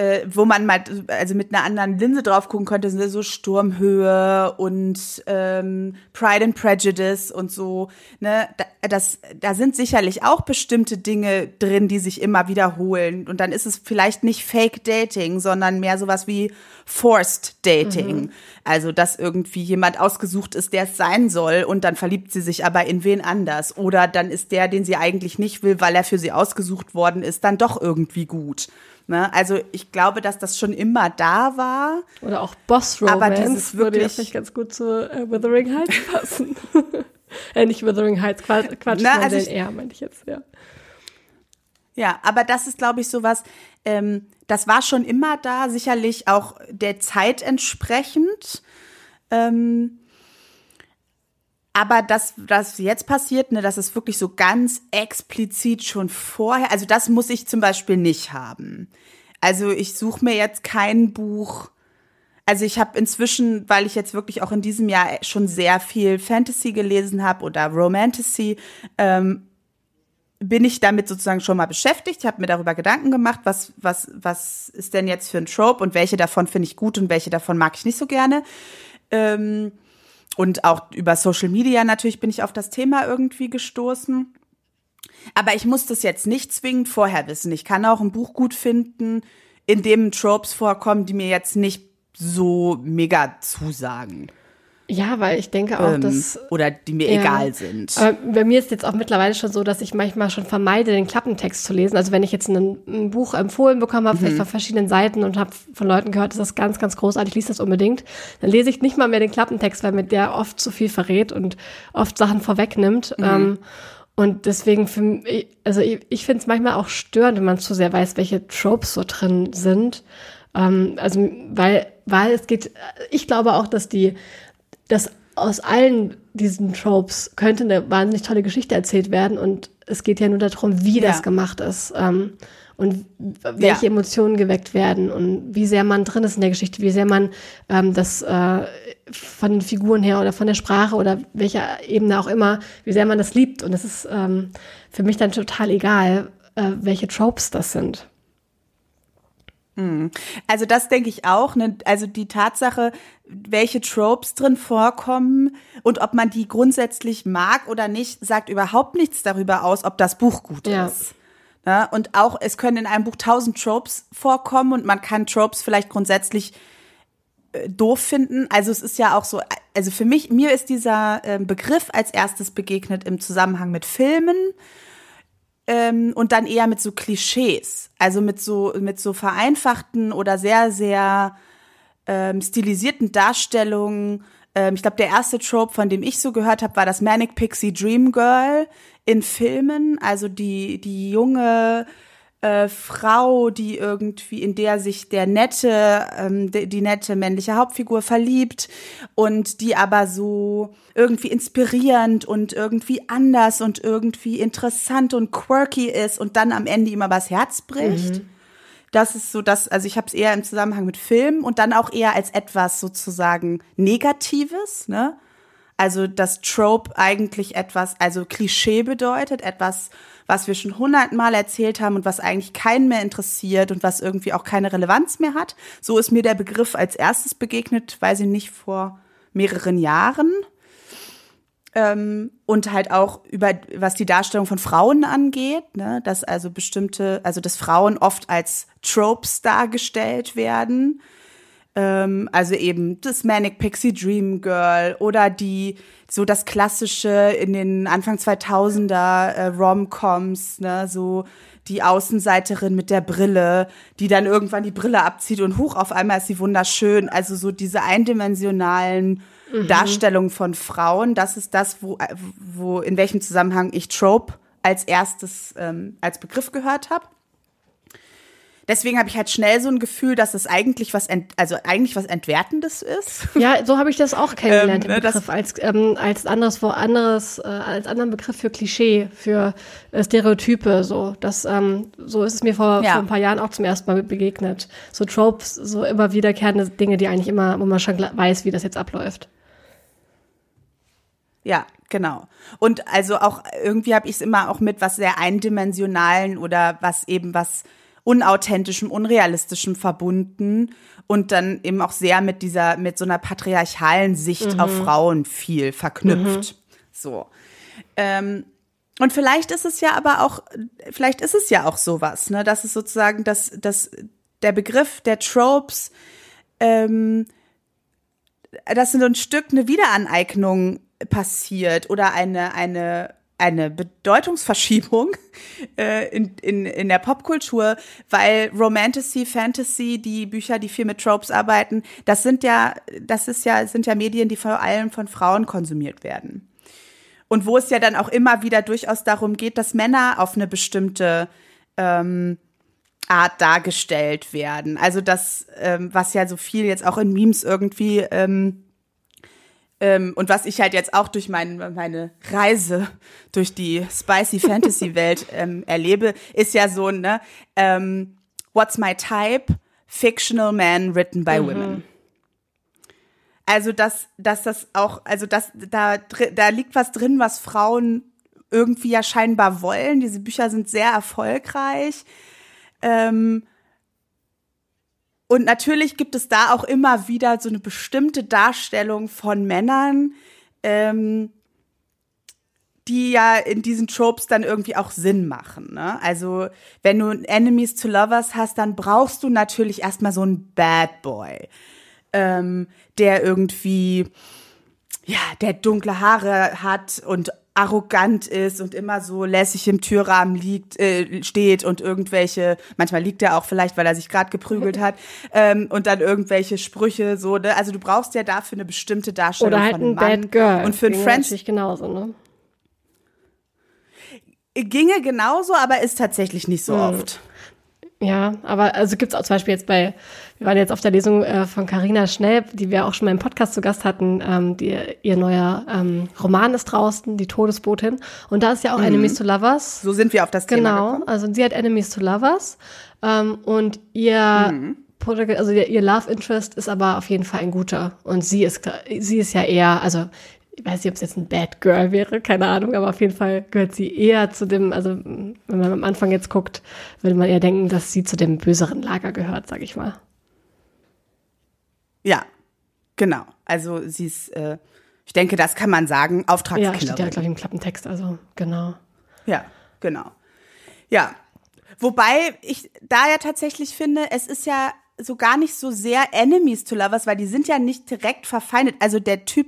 äh, wo man mal, also mit einer anderen Linse drauf gucken könnte, sind so Sturmhöhe und ähm, Pride and Prejudice und so. Ne, das, da sind sicherlich auch bestimmte Dinge drin, die sich immer wiederholen. Und dann ist es vielleicht nicht Fake Dating, sondern mehr sowas wie Forced Dating. Mhm. Also, dass irgendwie jemand ausgesucht ist, der es sein soll, und dann verliebt sie sich aber in wen anders. Oder dann ist der, den sie eigentlich nicht will, weil er für sie ausgesucht worden ist, dann doch irgendwie gut. Ne? Also ich glaube, dass das schon immer da war. Oder auch Boss Romance aber dieses würde nicht ganz gut zu äh, Wuthering Heights passen. äh, nicht Wuthering Heights, Quatsch, Quatsch Na, also ich, eher, meinte ich jetzt, ja. Ja, aber das ist, glaube ich, sowas, ähm, das war schon immer da, sicherlich auch der Zeit entsprechend. Ähm, aber das, das jetzt passiert, ne, das ist wirklich so ganz explizit schon vorher. Also das muss ich zum Beispiel nicht haben. Also ich suche mir jetzt kein Buch. Also ich habe inzwischen, weil ich jetzt wirklich auch in diesem Jahr schon sehr viel Fantasy gelesen habe oder Romantasy, ähm, bin ich damit sozusagen schon mal beschäftigt. Ich habe mir darüber Gedanken gemacht, was, was, was ist denn jetzt für ein Trope und welche davon finde ich gut und welche davon mag ich nicht so gerne. Ähm, und auch über Social Media natürlich bin ich auf das Thema irgendwie gestoßen. Aber ich muss das jetzt nicht zwingend vorher wissen. Ich kann auch ein Buch gut finden, in dem Tropes vorkommen, die mir jetzt nicht so mega zusagen. Ja, weil ich denke auch, ähm, dass. Oder die mir ja, egal sind. Aber bei mir ist jetzt auch mittlerweile schon so, dass ich manchmal schon vermeide, den Klappentext zu lesen. Also wenn ich jetzt ein, ein Buch empfohlen bekommen habe, mhm. vielleicht von verschiedenen Seiten und habe von Leuten gehört, das ist ganz, ganz großartig, liest das unbedingt, dann lese ich nicht mal mehr den Klappentext, weil mir der oft zu viel verrät und oft Sachen vorwegnimmt. Mhm. Ähm, und deswegen, für, also ich, ich finde es manchmal auch störend, wenn man zu sehr weiß, welche Tropes so drin sind. Ähm, also, weil, weil es geht, ich glaube auch, dass die dass aus allen diesen Tropes könnte eine wahnsinnig tolle Geschichte erzählt werden und es geht ja nur darum, wie ja. das gemacht ist ähm, und welche ja. Emotionen geweckt werden und wie sehr man drin ist in der Geschichte, wie sehr man ähm, das äh, von den Figuren her oder von der Sprache oder welcher Ebene auch immer, wie sehr man das liebt und es ist ähm, für mich dann total egal, äh, welche Tropes das sind. Hm. Also das denke ich auch. Ne? Also die Tatsache, welche Tropes drin vorkommen und ob man die grundsätzlich mag oder nicht, sagt überhaupt nichts darüber aus, ob das Buch gut ja. ist. Ja, ne? und auch, es können in einem Buch tausend Tropes vorkommen und man kann Tropes vielleicht grundsätzlich äh, doof finden. Also es ist ja auch so, also für mich, mir ist dieser äh, Begriff als erstes begegnet im Zusammenhang mit Filmen ähm, und dann eher mit so Klischees, also mit so mit so vereinfachten oder sehr sehr ähm, stilisierten Darstellungen. Ähm, ich glaube, der erste Trope, von dem ich so gehört habe, war das Manic Pixie Dream Girl in Filmen, also die die junge äh, Frau, die irgendwie, in der sich der nette, ähm, die, die nette männliche Hauptfigur verliebt und die aber so irgendwie inspirierend und irgendwie anders und irgendwie interessant und quirky ist und dann am Ende immer was Herz bricht. Mhm. Das ist so das, also ich habe es eher im Zusammenhang mit Filmen und dann auch eher als etwas sozusagen Negatives, ne? Also das Trope eigentlich etwas, also Klischee bedeutet, etwas was wir schon hundertmal erzählt haben und was eigentlich keinen mehr interessiert und was irgendwie auch keine Relevanz mehr hat. So ist mir der Begriff als erstes begegnet, weiß ich nicht, vor mehreren Jahren. Ähm, und halt auch über, was die Darstellung von Frauen angeht, ne, dass also bestimmte, also dass Frauen oft als Tropes dargestellt werden ähm, also eben das Manic Pixie Dream Girl oder die, so das klassische in den Anfang 2000er äh, Rom-Coms, ne, so die Außenseiterin mit der Brille, die dann irgendwann die Brille abzieht und hoch auf einmal ist sie wunderschön. Also so diese eindimensionalen mhm. Darstellungen von Frauen, das ist das, wo, wo in welchem Zusammenhang ich Trope als erstes ähm, als Begriff gehört habe deswegen habe ich halt schnell so ein Gefühl, dass es eigentlich was, ent, also eigentlich was Entwertendes ist. Ja, so habe ich das auch kennengelernt, ähm, ne, den Begriff, als, ähm, als anderes, anderes, äh, als anderen Begriff für Klischee, für äh, Stereotype, so. Das, ähm, so ist es mir vor, ja. vor ein paar Jahren auch zum ersten Mal begegnet. So Tropes, so immer wiederkehrende Dinge, die eigentlich immer, wo man schon weiß, wie das jetzt abläuft. Ja, genau. Und also auch irgendwie habe ich es immer auch mit was sehr eindimensionalen oder was eben was unauthentischem, unrealistischem verbunden und dann eben auch sehr mit dieser, mit so einer patriarchalen Sicht mhm. auf Frauen viel verknüpft. Mhm. So. Ähm, und vielleicht ist es ja aber auch, vielleicht ist es ja auch sowas, ne, dass es sozusagen, dass, dass der Begriff der Tropes, ähm, dass so ein Stück eine Wiederaneignung passiert oder eine, eine eine Bedeutungsverschiebung äh, in, in, in der Popkultur, weil Romantasy, Fantasy, die Bücher, die viel mit Tropes arbeiten, das sind ja, das ist ja, sind ja Medien, die vor allem von Frauen konsumiert werden. Und wo es ja dann auch immer wieder durchaus darum geht, dass Männer auf eine bestimmte ähm, Art dargestellt werden. Also das, ähm, was ja so viel jetzt auch in Memes irgendwie ähm, ähm, und was ich halt jetzt auch durch mein, meine Reise durch die spicy Fantasy Welt ähm, erlebe, ist ja so, ne, ähm, What's my type? Fictional man written by mhm. women. Also, dass, dass das auch, also, dass da, da liegt was drin, was Frauen irgendwie ja scheinbar wollen. Diese Bücher sind sehr erfolgreich. Ähm, und natürlich gibt es da auch immer wieder so eine bestimmte Darstellung von Männern, ähm, die ja in diesen Tropes dann irgendwie auch Sinn machen. Ne? Also wenn du Enemies to Lovers hast, dann brauchst du natürlich erstmal so einen Bad Boy, ähm, der irgendwie ja, der dunkle Haare hat und arrogant ist und immer so lässig im Türrahmen liegt, äh, steht und irgendwelche, manchmal liegt er auch vielleicht, weil er sich gerade geprügelt hat, ähm, und dann irgendwelche Sprüche so, ne? Also du brauchst ja dafür eine bestimmte Darstellung Oder halt von einem ein Mann. Bad Girl. Und für ein Friends genauso, ne? Ginge genauso, aber ist tatsächlich nicht so hm. oft. Ja, aber also gibt's auch zum Beispiel jetzt bei, wir waren jetzt auf der Lesung äh, von Carina Schnell, die wir auch schon mal im Podcast zu Gast hatten, ähm, die, ihr neuer ähm, Roman ist draußen, die Todesbotin. Und da ist ja auch mhm. Enemies to Lovers. So sind wir auf das genau, Thema Genau, also sie hat Enemies to Lovers ähm, und ihr mhm. also ihr Love Interest ist aber auf jeden Fall ein guter. Und sie ist, sie ist ja eher, also ich weiß nicht, ob es jetzt ein Bad Girl wäre, keine Ahnung, aber auf jeden Fall gehört sie eher zu dem, also wenn man am Anfang jetzt guckt, würde man eher denken, dass sie zu dem böseren Lager gehört, sag ich mal. Ja, genau. Also sie ist, äh, ich denke, das kann man sagen, Auftragskillerin. Ja, steht ja, glaube ich, im Klappentext, also genau. Ja, genau. Ja, wobei ich da ja tatsächlich finde, es ist ja so gar nicht so sehr Enemies to Lovers, weil die sind ja nicht direkt verfeindet. Also der Typ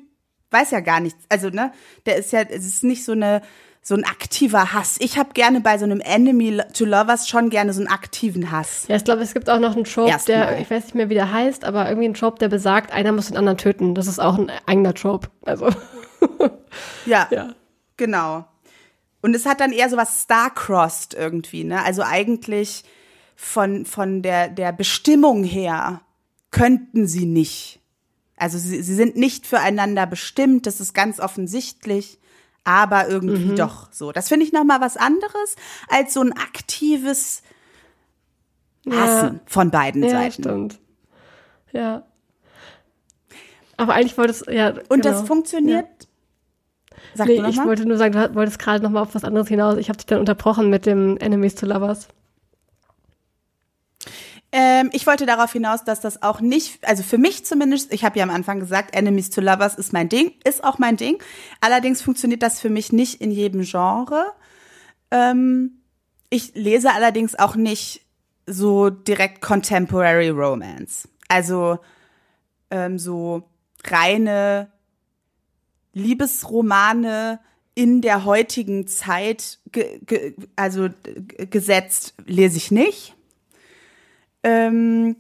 weiß ja gar nichts. Also, ne, der ist ja, es ist nicht so eine, so ein aktiver Hass. Ich habe gerne bei so einem Enemy to Lovers schon gerne so einen aktiven Hass. Ja, ich glaube, es gibt auch noch einen Trope, Erstmal. der, ich weiß nicht mehr, wie der heißt, aber irgendwie ein Trope, der besagt, einer muss den anderen töten. Das ist auch ein eigener Trope. Also. ja, ja, genau. Und es hat dann eher so was Star-Crossed irgendwie, ne? Also eigentlich von, von der, der Bestimmung her könnten sie nicht also sie, sie sind nicht füreinander bestimmt, das ist ganz offensichtlich, aber irgendwie mhm. doch so. Das finde ich noch mal was anderes als so ein aktives Hassen ja. von beiden ja, Seiten. Stimmt. Ja. Aber eigentlich wollte es ja. Und genau. das funktioniert. Ja. Sag nee, ich wollte nur sagen, du wolltest gerade noch mal auf was anderes hinaus. Ich habe dich dann unterbrochen mit dem Enemies to Lovers. Ähm, ich wollte darauf hinaus, dass das auch nicht, also für mich zumindest, ich habe ja am Anfang gesagt, Enemies to Lovers ist mein Ding, ist auch mein Ding. Allerdings funktioniert das für mich nicht in jedem Genre. Ähm, ich lese allerdings auch nicht so direkt Contemporary Romance. Also ähm, so reine Liebesromane in der heutigen Zeit, ge, ge, also gesetzt, lese ich nicht. Ähm,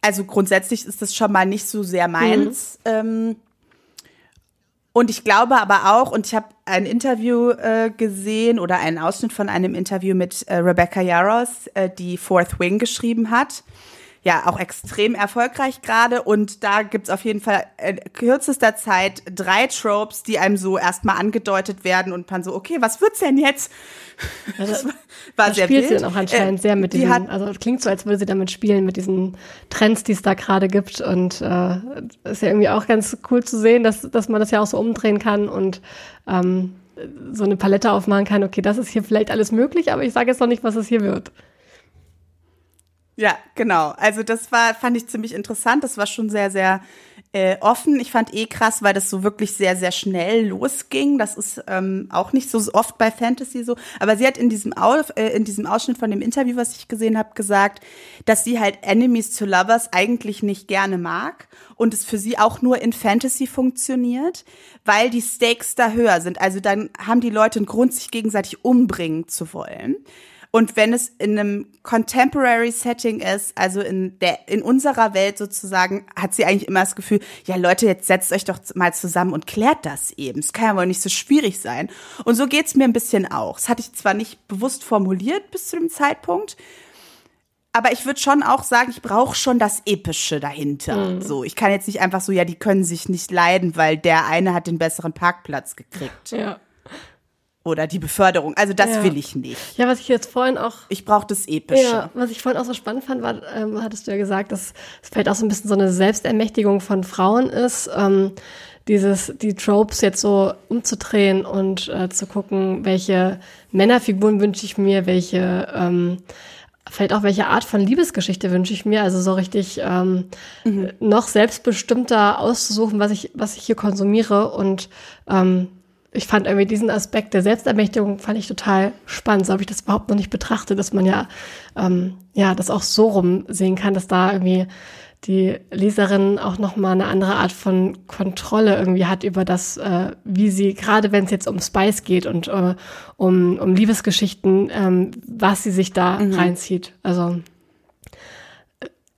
also grundsätzlich ist das schon mal nicht so sehr meins. Mhm. Ähm, und ich glaube aber auch, und ich habe ein Interview äh, gesehen oder einen Ausschnitt von einem Interview mit äh, Rebecca Yaros, äh, die Fourth Wing geschrieben hat ja auch extrem erfolgreich gerade und da gibt's auf jeden Fall in kürzester Zeit drei Tropes, die einem so erstmal angedeutet werden und man so, okay, was wird's denn jetzt? das war, da sehr spielt wild. sie dann auch anscheinend äh, sehr mit diesen, hat, also klingt so, als würde sie damit spielen, mit diesen Trends, die es da gerade gibt und äh, ist ja irgendwie auch ganz cool zu sehen, dass, dass man das ja auch so umdrehen kann und ähm, so eine Palette aufmachen kann, okay, das ist hier vielleicht alles möglich, aber ich sage jetzt noch nicht, was es hier wird. Ja, genau. Also das war, fand ich ziemlich interessant. Das war schon sehr, sehr äh, offen. Ich fand eh krass, weil das so wirklich sehr, sehr schnell losging. Das ist ähm, auch nicht so oft bei Fantasy so. Aber sie hat in diesem, Au äh, in diesem Ausschnitt von dem Interview, was ich gesehen habe, gesagt, dass sie halt Enemies to Lovers eigentlich nicht gerne mag und es für sie auch nur in Fantasy funktioniert, weil die Stakes da höher sind. Also dann haben die Leute einen Grund, sich gegenseitig umbringen zu wollen. Und wenn es in einem Contemporary Setting ist, also in der, in unserer Welt sozusagen, hat sie eigentlich immer das Gefühl, ja Leute, jetzt setzt euch doch mal zusammen und klärt das eben. Es kann ja wohl nicht so schwierig sein. Und so geht's mir ein bisschen auch. Das hatte ich zwar nicht bewusst formuliert bis zu dem Zeitpunkt, aber ich würde schon auch sagen, ich brauche schon das Epische dahinter. Mhm. So, ich kann jetzt nicht einfach so, ja, die können sich nicht leiden, weil der eine hat den besseren Parkplatz gekriegt. Ja oder die Beförderung. Also das ja. will ich nicht. Ja, was ich jetzt vorhin auch. Ich brauche das Epische. Ja, was ich vorhin auch so spannend fand, war, ähm, hattest du ja gesagt, dass es vielleicht auch so ein bisschen so eine Selbstermächtigung von Frauen ist. Ähm, dieses, die Tropes jetzt so umzudrehen und äh, zu gucken, welche Männerfiguren wünsche ich mir, welche, ähm, vielleicht auch welche Art von Liebesgeschichte wünsche ich mir, also so richtig ähm, mhm. noch selbstbestimmter auszusuchen, was ich, was ich hier konsumiere und ähm, ich fand irgendwie diesen Aspekt der Selbstermächtigung fand ich total spannend. So habe ich das überhaupt noch nicht betrachtet, dass man ja, ähm, ja, das auch so rum sehen kann, dass da irgendwie die Leserin auch nochmal eine andere Art von Kontrolle irgendwie hat über das, äh, wie sie, gerade wenn es jetzt um Spice geht und äh, um, um Liebesgeschichten, ähm, was sie sich da mhm. reinzieht. Also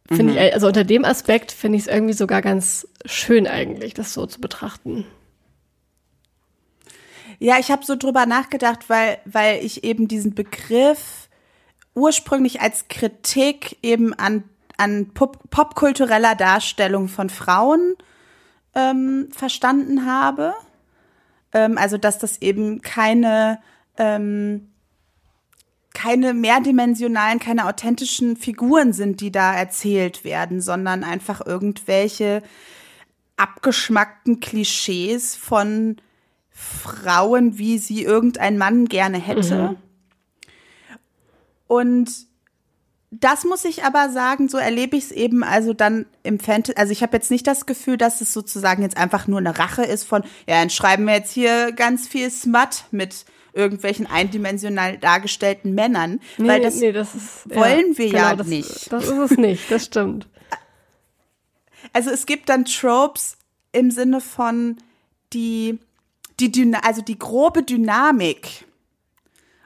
finde mhm. ich, also unter dem Aspekt finde ich es irgendwie sogar ganz schön eigentlich, das so zu betrachten. Ja, ich habe so drüber nachgedacht, weil, weil ich eben diesen Begriff ursprünglich als Kritik eben an, an pop popkultureller Darstellung von Frauen ähm, verstanden habe. Ähm, also, dass das eben keine, ähm, keine mehrdimensionalen, keine authentischen Figuren sind, die da erzählt werden, sondern einfach irgendwelche abgeschmackten Klischees von Frauen, wie sie irgendein Mann gerne hätte. Mhm. Und das muss ich aber sagen, so erlebe ich es eben also dann im Fantasy. Also ich habe jetzt nicht das Gefühl, dass es sozusagen jetzt einfach nur eine Rache ist von, ja, dann schreiben wir jetzt hier ganz viel Smut mit irgendwelchen eindimensional dargestellten Männern. Nee, weil das, nee, das ist, wollen ja, wir genau, ja das, nicht. Das ist es nicht, das stimmt. Also es gibt dann Tropes im Sinne von die, die Dyna also die grobe Dynamik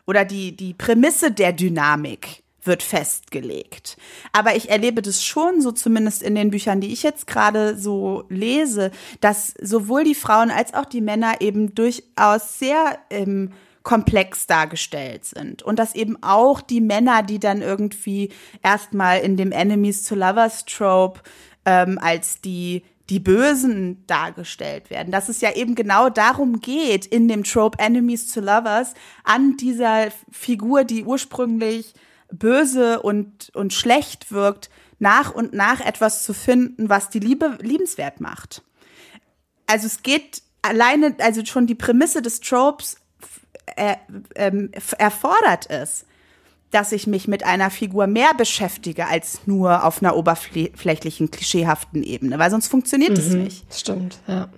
oder die, die Prämisse der Dynamik wird festgelegt. Aber ich erlebe das schon, so zumindest in den Büchern, die ich jetzt gerade so lese, dass sowohl die Frauen als auch die Männer eben durchaus sehr ähm, komplex dargestellt sind. Und dass eben auch die Männer, die dann irgendwie erstmal in dem Enemies to Lovers Trope ähm, als die die Bösen dargestellt werden. Dass es ja eben genau darum geht, in dem Trope Enemies to Lovers, an dieser Figur, die ursprünglich böse und, und schlecht wirkt, nach und nach etwas zu finden, was die Liebe liebenswert macht. Also es geht alleine, also schon die Prämisse des Tropes äh, äh, erfordert es, dass ich mich mit einer Figur mehr beschäftige als nur auf einer oberflächlichen, klischeehaften Ebene, weil sonst funktioniert es mhm, nicht. Stimmt, ja.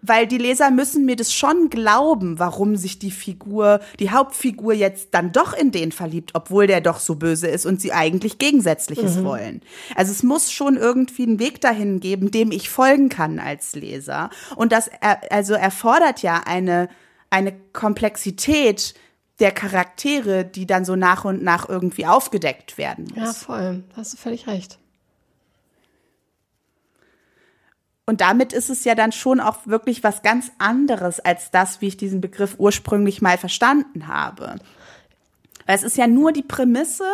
Weil die Leser müssen mir das schon glauben, warum sich die Figur, die Hauptfigur jetzt dann doch in den verliebt, obwohl der doch so böse ist und sie eigentlich Gegensätzliches mhm. wollen. Also es muss schon irgendwie einen Weg dahin geben, dem ich folgen kann als Leser. Und das er, also erfordert ja eine, eine Komplexität, der Charaktere, die dann so nach und nach irgendwie aufgedeckt werden muss. Ja, voll. Hast du völlig recht. Und damit ist es ja dann schon auch wirklich was ganz anderes als das, wie ich diesen Begriff ursprünglich mal verstanden habe. Es ist ja nur die Prämisse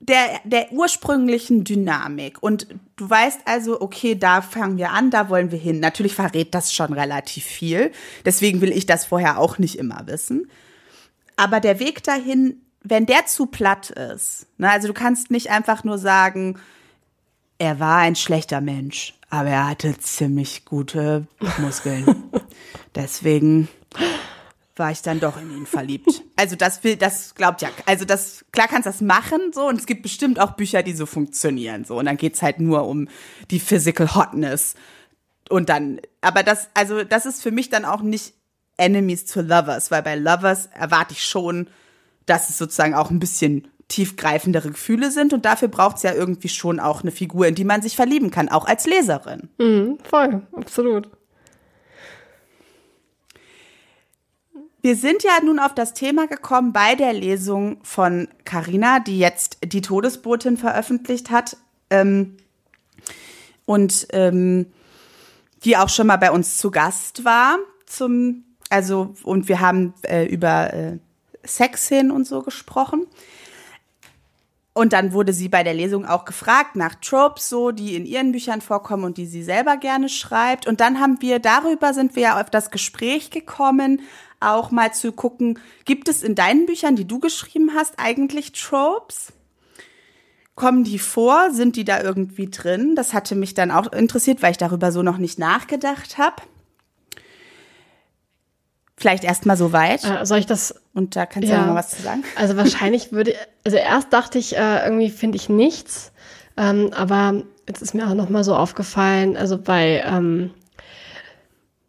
der, der ursprünglichen Dynamik. Und du weißt also, okay, da fangen wir an, da wollen wir hin. Natürlich verrät das schon relativ viel. Deswegen will ich das vorher auch nicht immer wissen. Aber der Weg dahin, wenn der zu platt ist, ne, also du kannst nicht einfach nur sagen, er war ein schlechter Mensch, aber er hatte ziemlich gute Muskeln. Deswegen war ich dann doch in ihn verliebt. Also das will, das glaubt ja, also das, klar kannst du das machen, so, und es gibt bestimmt auch Bücher, die so funktionieren, so, und dann geht's halt nur um die Physical Hotness. Und dann, aber das, also das ist für mich dann auch nicht Enemies to Lovers, weil bei Lovers erwarte ich schon, dass es sozusagen auch ein bisschen tiefgreifendere Gefühle sind und dafür braucht es ja irgendwie schon auch eine Figur, in die man sich verlieben kann, auch als Leserin. Mhm, voll, absolut. Wir sind ja nun auf das Thema gekommen bei der Lesung von Carina, die jetzt die Todesbotin veröffentlicht hat ähm, und ähm, die auch schon mal bei uns zu Gast war zum also, und wir haben äh, über äh, Sexszenen und so gesprochen. Und dann wurde sie bei der Lesung auch gefragt nach Tropes, so, die in ihren Büchern vorkommen und die sie selber gerne schreibt. Und dann haben wir, darüber sind wir ja auf das Gespräch gekommen, auch mal zu gucken, gibt es in deinen Büchern, die du geschrieben hast, eigentlich Tropes? Kommen die vor? Sind die da irgendwie drin? Das hatte mich dann auch interessiert, weil ich darüber so noch nicht nachgedacht habe. Vielleicht erstmal so weit. Äh, soll ich das? Und da kannst du ja, noch mal was zu sagen. Also wahrscheinlich würde, also erst dachte ich, äh, irgendwie finde ich nichts. Ähm, aber jetzt ist mir auch noch mal so aufgefallen, also bei, ähm,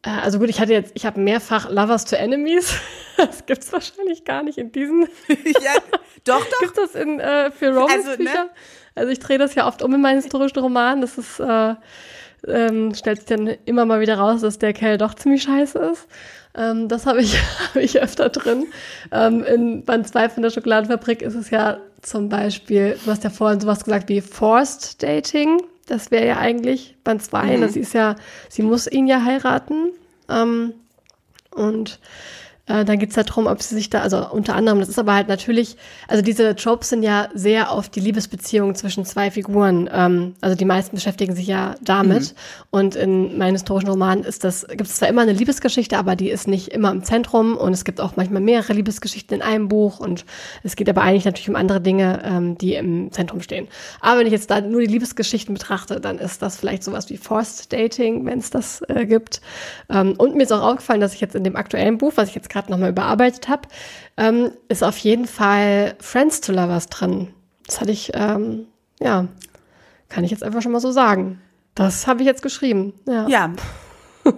äh, also gut, ich hatte jetzt, ich habe mehrfach Lovers to Enemies. Das gibt's wahrscheinlich gar nicht in diesen. ja, doch, doch. Gibt das in, äh, für Romance-Bücher? Also, ne? also ich drehe das ja oft um in meinen historischen Romanen. Das ist, äh, ähm, stellt sich dann immer mal wieder raus, dass der Kerl doch ziemlich scheiße ist. Ähm, das habe ich, hab ich öfter drin. Ähm, in Band 2 von der Schokoladenfabrik ist es ja zum Beispiel, du hast ja vorhin sowas gesagt wie Forced Dating. Das wäre ja eigentlich Band 2. Mhm. Das ist ja, sie muss ihn ja heiraten. Ähm, und Äh, dann geht's halt darum, ob sie sich da, also unter anderem, das ist aber halt natürlich, also diese Tropes sind ja sehr auf die Liebesbeziehung zwischen zwei Figuren. Ähm, also die meisten beschäftigen sich ja damit. Mhm. Und in meinen historischen Romanen ist das, gibt es zwar immer eine Liebesgeschichte, aber die ist nicht immer im Zentrum und es gibt auch manchmal mehrere Liebesgeschichten in einem Buch und es geht aber eigentlich natürlich um andere Dinge, ähm, die im Zentrum stehen. Aber wenn ich jetzt da nur die Liebesgeschichten betrachte, dann ist das vielleicht sowas wie Forced Dating, wenn es das äh, gibt. Ähm, und mir ist auch aufgefallen, dass ich jetzt in dem aktuellen Buch, was ich jetzt gerade nochmal überarbeitet habe, ähm, ist auf jeden Fall Friends to Lovers drin. Das hatte ich, ähm, ja, kann ich jetzt einfach schon mal so sagen. Das habe ich jetzt geschrieben. Ja. Ja,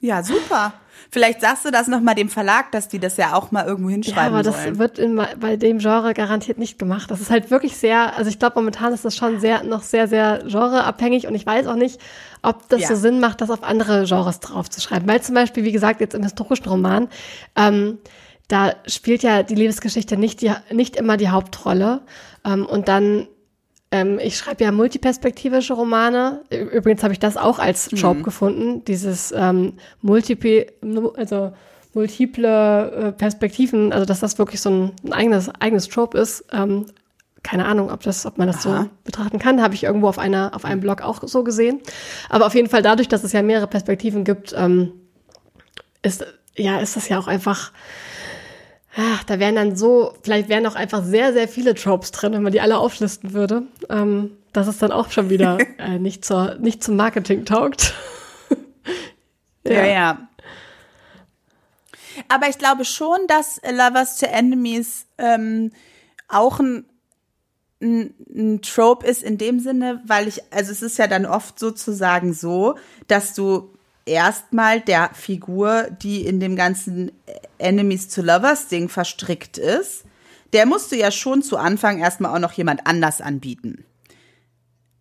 ja super. Vielleicht sagst du das nochmal dem Verlag, dass die das ja auch mal irgendwo hinschreiben Ja, aber das wird in, bei dem Genre garantiert nicht gemacht. Das ist halt wirklich sehr, also ich glaube momentan ist das schon sehr, noch sehr, sehr genreabhängig und ich weiß auch nicht, ob das ja. so Sinn macht, das auf andere Genres draufzuschreiben. Weil zum Beispiel, wie gesagt, jetzt im historischen Roman, ähm, da spielt ja die Liebesgeschichte nicht, die, nicht immer die Hauptrolle. Ähm, und dann, ähm, ich schreibe ja multiperspektivische Romane. Übrigens habe ich das auch als Job mhm. gefunden, dieses ähm, Multiple, also multiple äh, Perspektiven, also dass das wirklich so ein, ein eigenes, eigenes Trope ist. Ähm, keine Ahnung, ob das, ob man das Aha. so betrachten kann, habe ich irgendwo auf einer, auf einem Blog auch so gesehen. Aber auf jeden Fall dadurch, dass es ja mehrere Perspektiven gibt, ähm, ist, ja, ist das ja auch einfach, ach, da wären dann so, vielleicht wären auch einfach sehr, sehr viele Tropes drin, wenn man die alle auflisten würde. Ähm, dass es dann auch schon wieder äh, nicht zur, nicht zum Marketing taugt. ja. ja, ja. Aber ich glaube schon, dass Lovers to Enemies ähm, auch ein ein, ein Trope ist in dem Sinne, weil ich, also es ist ja dann oft sozusagen so, dass du erstmal der Figur, die in dem ganzen Enemies to Lovers Ding verstrickt ist, der musst du ja schon zu Anfang erstmal auch noch jemand anders anbieten.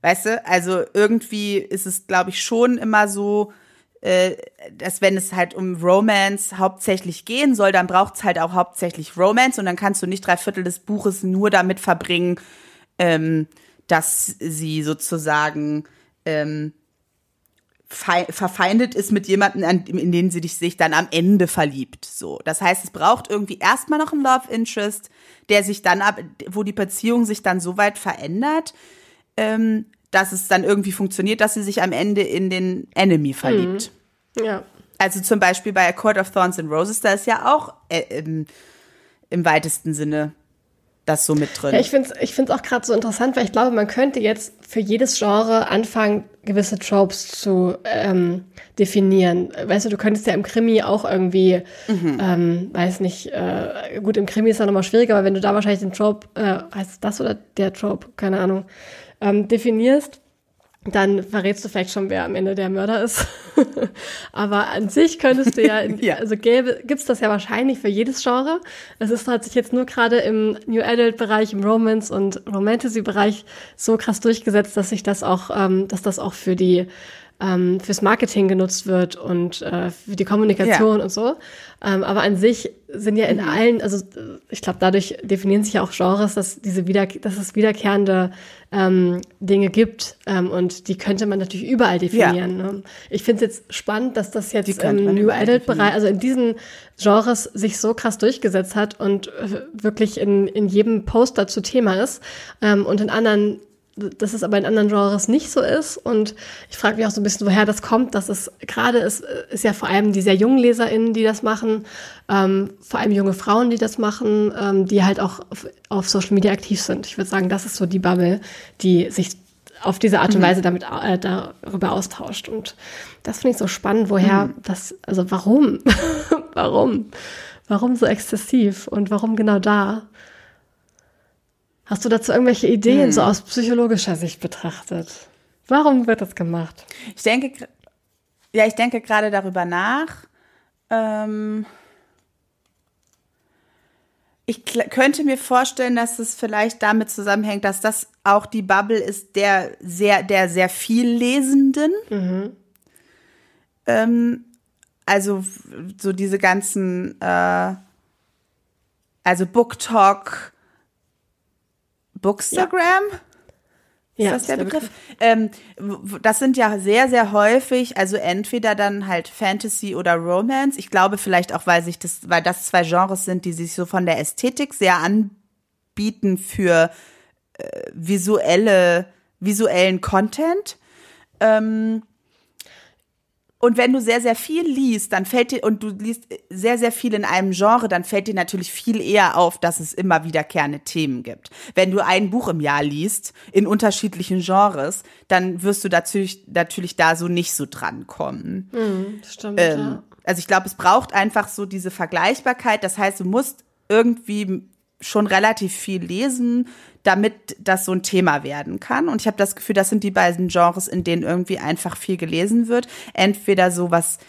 Weißt du, also irgendwie ist es, glaube ich, schon immer so, äh, dass wenn es halt um Romance hauptsächlich gehen soll, dann braucht es halt auch hauptsächlich Romance und dann kannst du nicht drei Viertel des Buches nur damit verbringen, ähm, dass sie sozusagen ähm, verfeindet ist mit jemandem, in den sie sich dann am Ende verliebt. So, das heißt, es braucht irgendwie erstmal noch einen Love Interest, der sich dann ab, wo die Beziehung sich dann so weit verändert, ähm, dass es dann irgendwie funktioniert, dass sie sich am Ende in den Enemy verliebt. Mhm. Ja. Also zum Beispiel bei A Court of Thorns and Roses, da ist ja auch äh, im, im weitesten Sinne das so mit drin. Ja, ich finde es ich find's auch gerade so interessant, weil ich glaube, man könnte jetzt für jedes Genre anfangen, gewisse Tropes zu ähm, definieren. Weißt du, du könntest ja im Krimi auch irgendwie, mhm. ähm, weiß nicht, äh, gut, im Krimi ist ja nochmal schwieriger, aber wenn du da wahrscheinlich den Trope, äh, heißt das oder der Trope, keine Ahnung, ähm, definierst, dann verrätst du vielleicht schon, wer am Ende der Mörder ist. Aber an sich könntest du ja, ja. also gäbe, gibt's das ja wahrscheinlich für jedes Genre. Es ist, hat sich jetzt nur gerade im New Adult-Bereich, im Romance- und Romantasy-Bereich so krass durchgesetzt, dass sich das auch, ähm, dass das auch für die ähm, fürs Marketing genutzt wird und äh, für die Kommunikation ja. und so. Ähm, aber an sich sind ja in mhm. allen, also ich glaube, dadurch definieren sich ja auch Genres, dass diese wieder, dass es wiederkehrende ähm, Dinge gibt ähm, und die könnte man natürlich überall definieren. Ja. Ne? Ich finde es jetzt spannend, dass das jetzt im New Adult Bereich, also in diesen Genres sich so krass durchgesetzt hat und äh, wirklich in, in jedem Post dazu Thema ist ähm, und in anderen dass es aber in anderen Genres nicht so ist. Und ich frage mich auch so ein bisschen, woher das kommt, dass es gerade ist, ist ja vor allem die sehr jungen LeserInnen, die das machen, ähm, vor allem junge Frauen, die das machen, ähm, die halt auch auf, auf, Social Media aktiv sind. Ich würde sagen, das ist so die Bubble, die sich auf diese Art und mhm. Weise damit äh, darüber austauscht. Und das finde ich so spannend, woher mhm. das, also warum? warum? Warum so exzessiv und warum genau da? Hast du dazu irgendwelche Ideen, hm. so aus psychologischer Sicht betrachtet? Warum wird das gemacht? Ich denke, ja, ich denke gerade darüber nach. Ähm ich könnte mir vorstellen, dass es vielleicht damit zusammenhängt, dass das auch die Bubble ist der sehr, der sehr viel Lesenden. Mhm. Ähm, also so diese ganzen, äh, also Book Talk, Bookstagram? Ja. Ist ja, das der, der Begriff? Begriff? Ähm, das sind ja sehr, sehr häufig, also entweder dann halt Fantasy oder Romance. Ich glaube vielleicht auch, weil sich das, weil das zwei Genres sind, die sich so von der Ästhetik sehr anbieten für äh, visuelle, visuellen Content. Ähm, und wenn du sehr, sehr viel liest, dann fällt dir, und du liest sehr, sehr viel in einem Genre, dann fällt dir natürlich viel eher auf, dass es immer wiederkehrende Themen gibt. Wenn du ein Buch im Jahr liest, in unterschiedlichen Genres, dann wirst du natürlich, natürlich da so nicht so dran kommen. Mhm, stimmt, ähm, ja. Also ich glaube, es braucht einfach so diese Vergleichbarkeit. Das heißt, du musst irgendwie schon relativ viel lesen, damit das so ein Thema werden kann. Und ich habe das Gefühl, das sind die beiden Genres, in denen irgendwie einfach viel gelesen wird. Entweder so was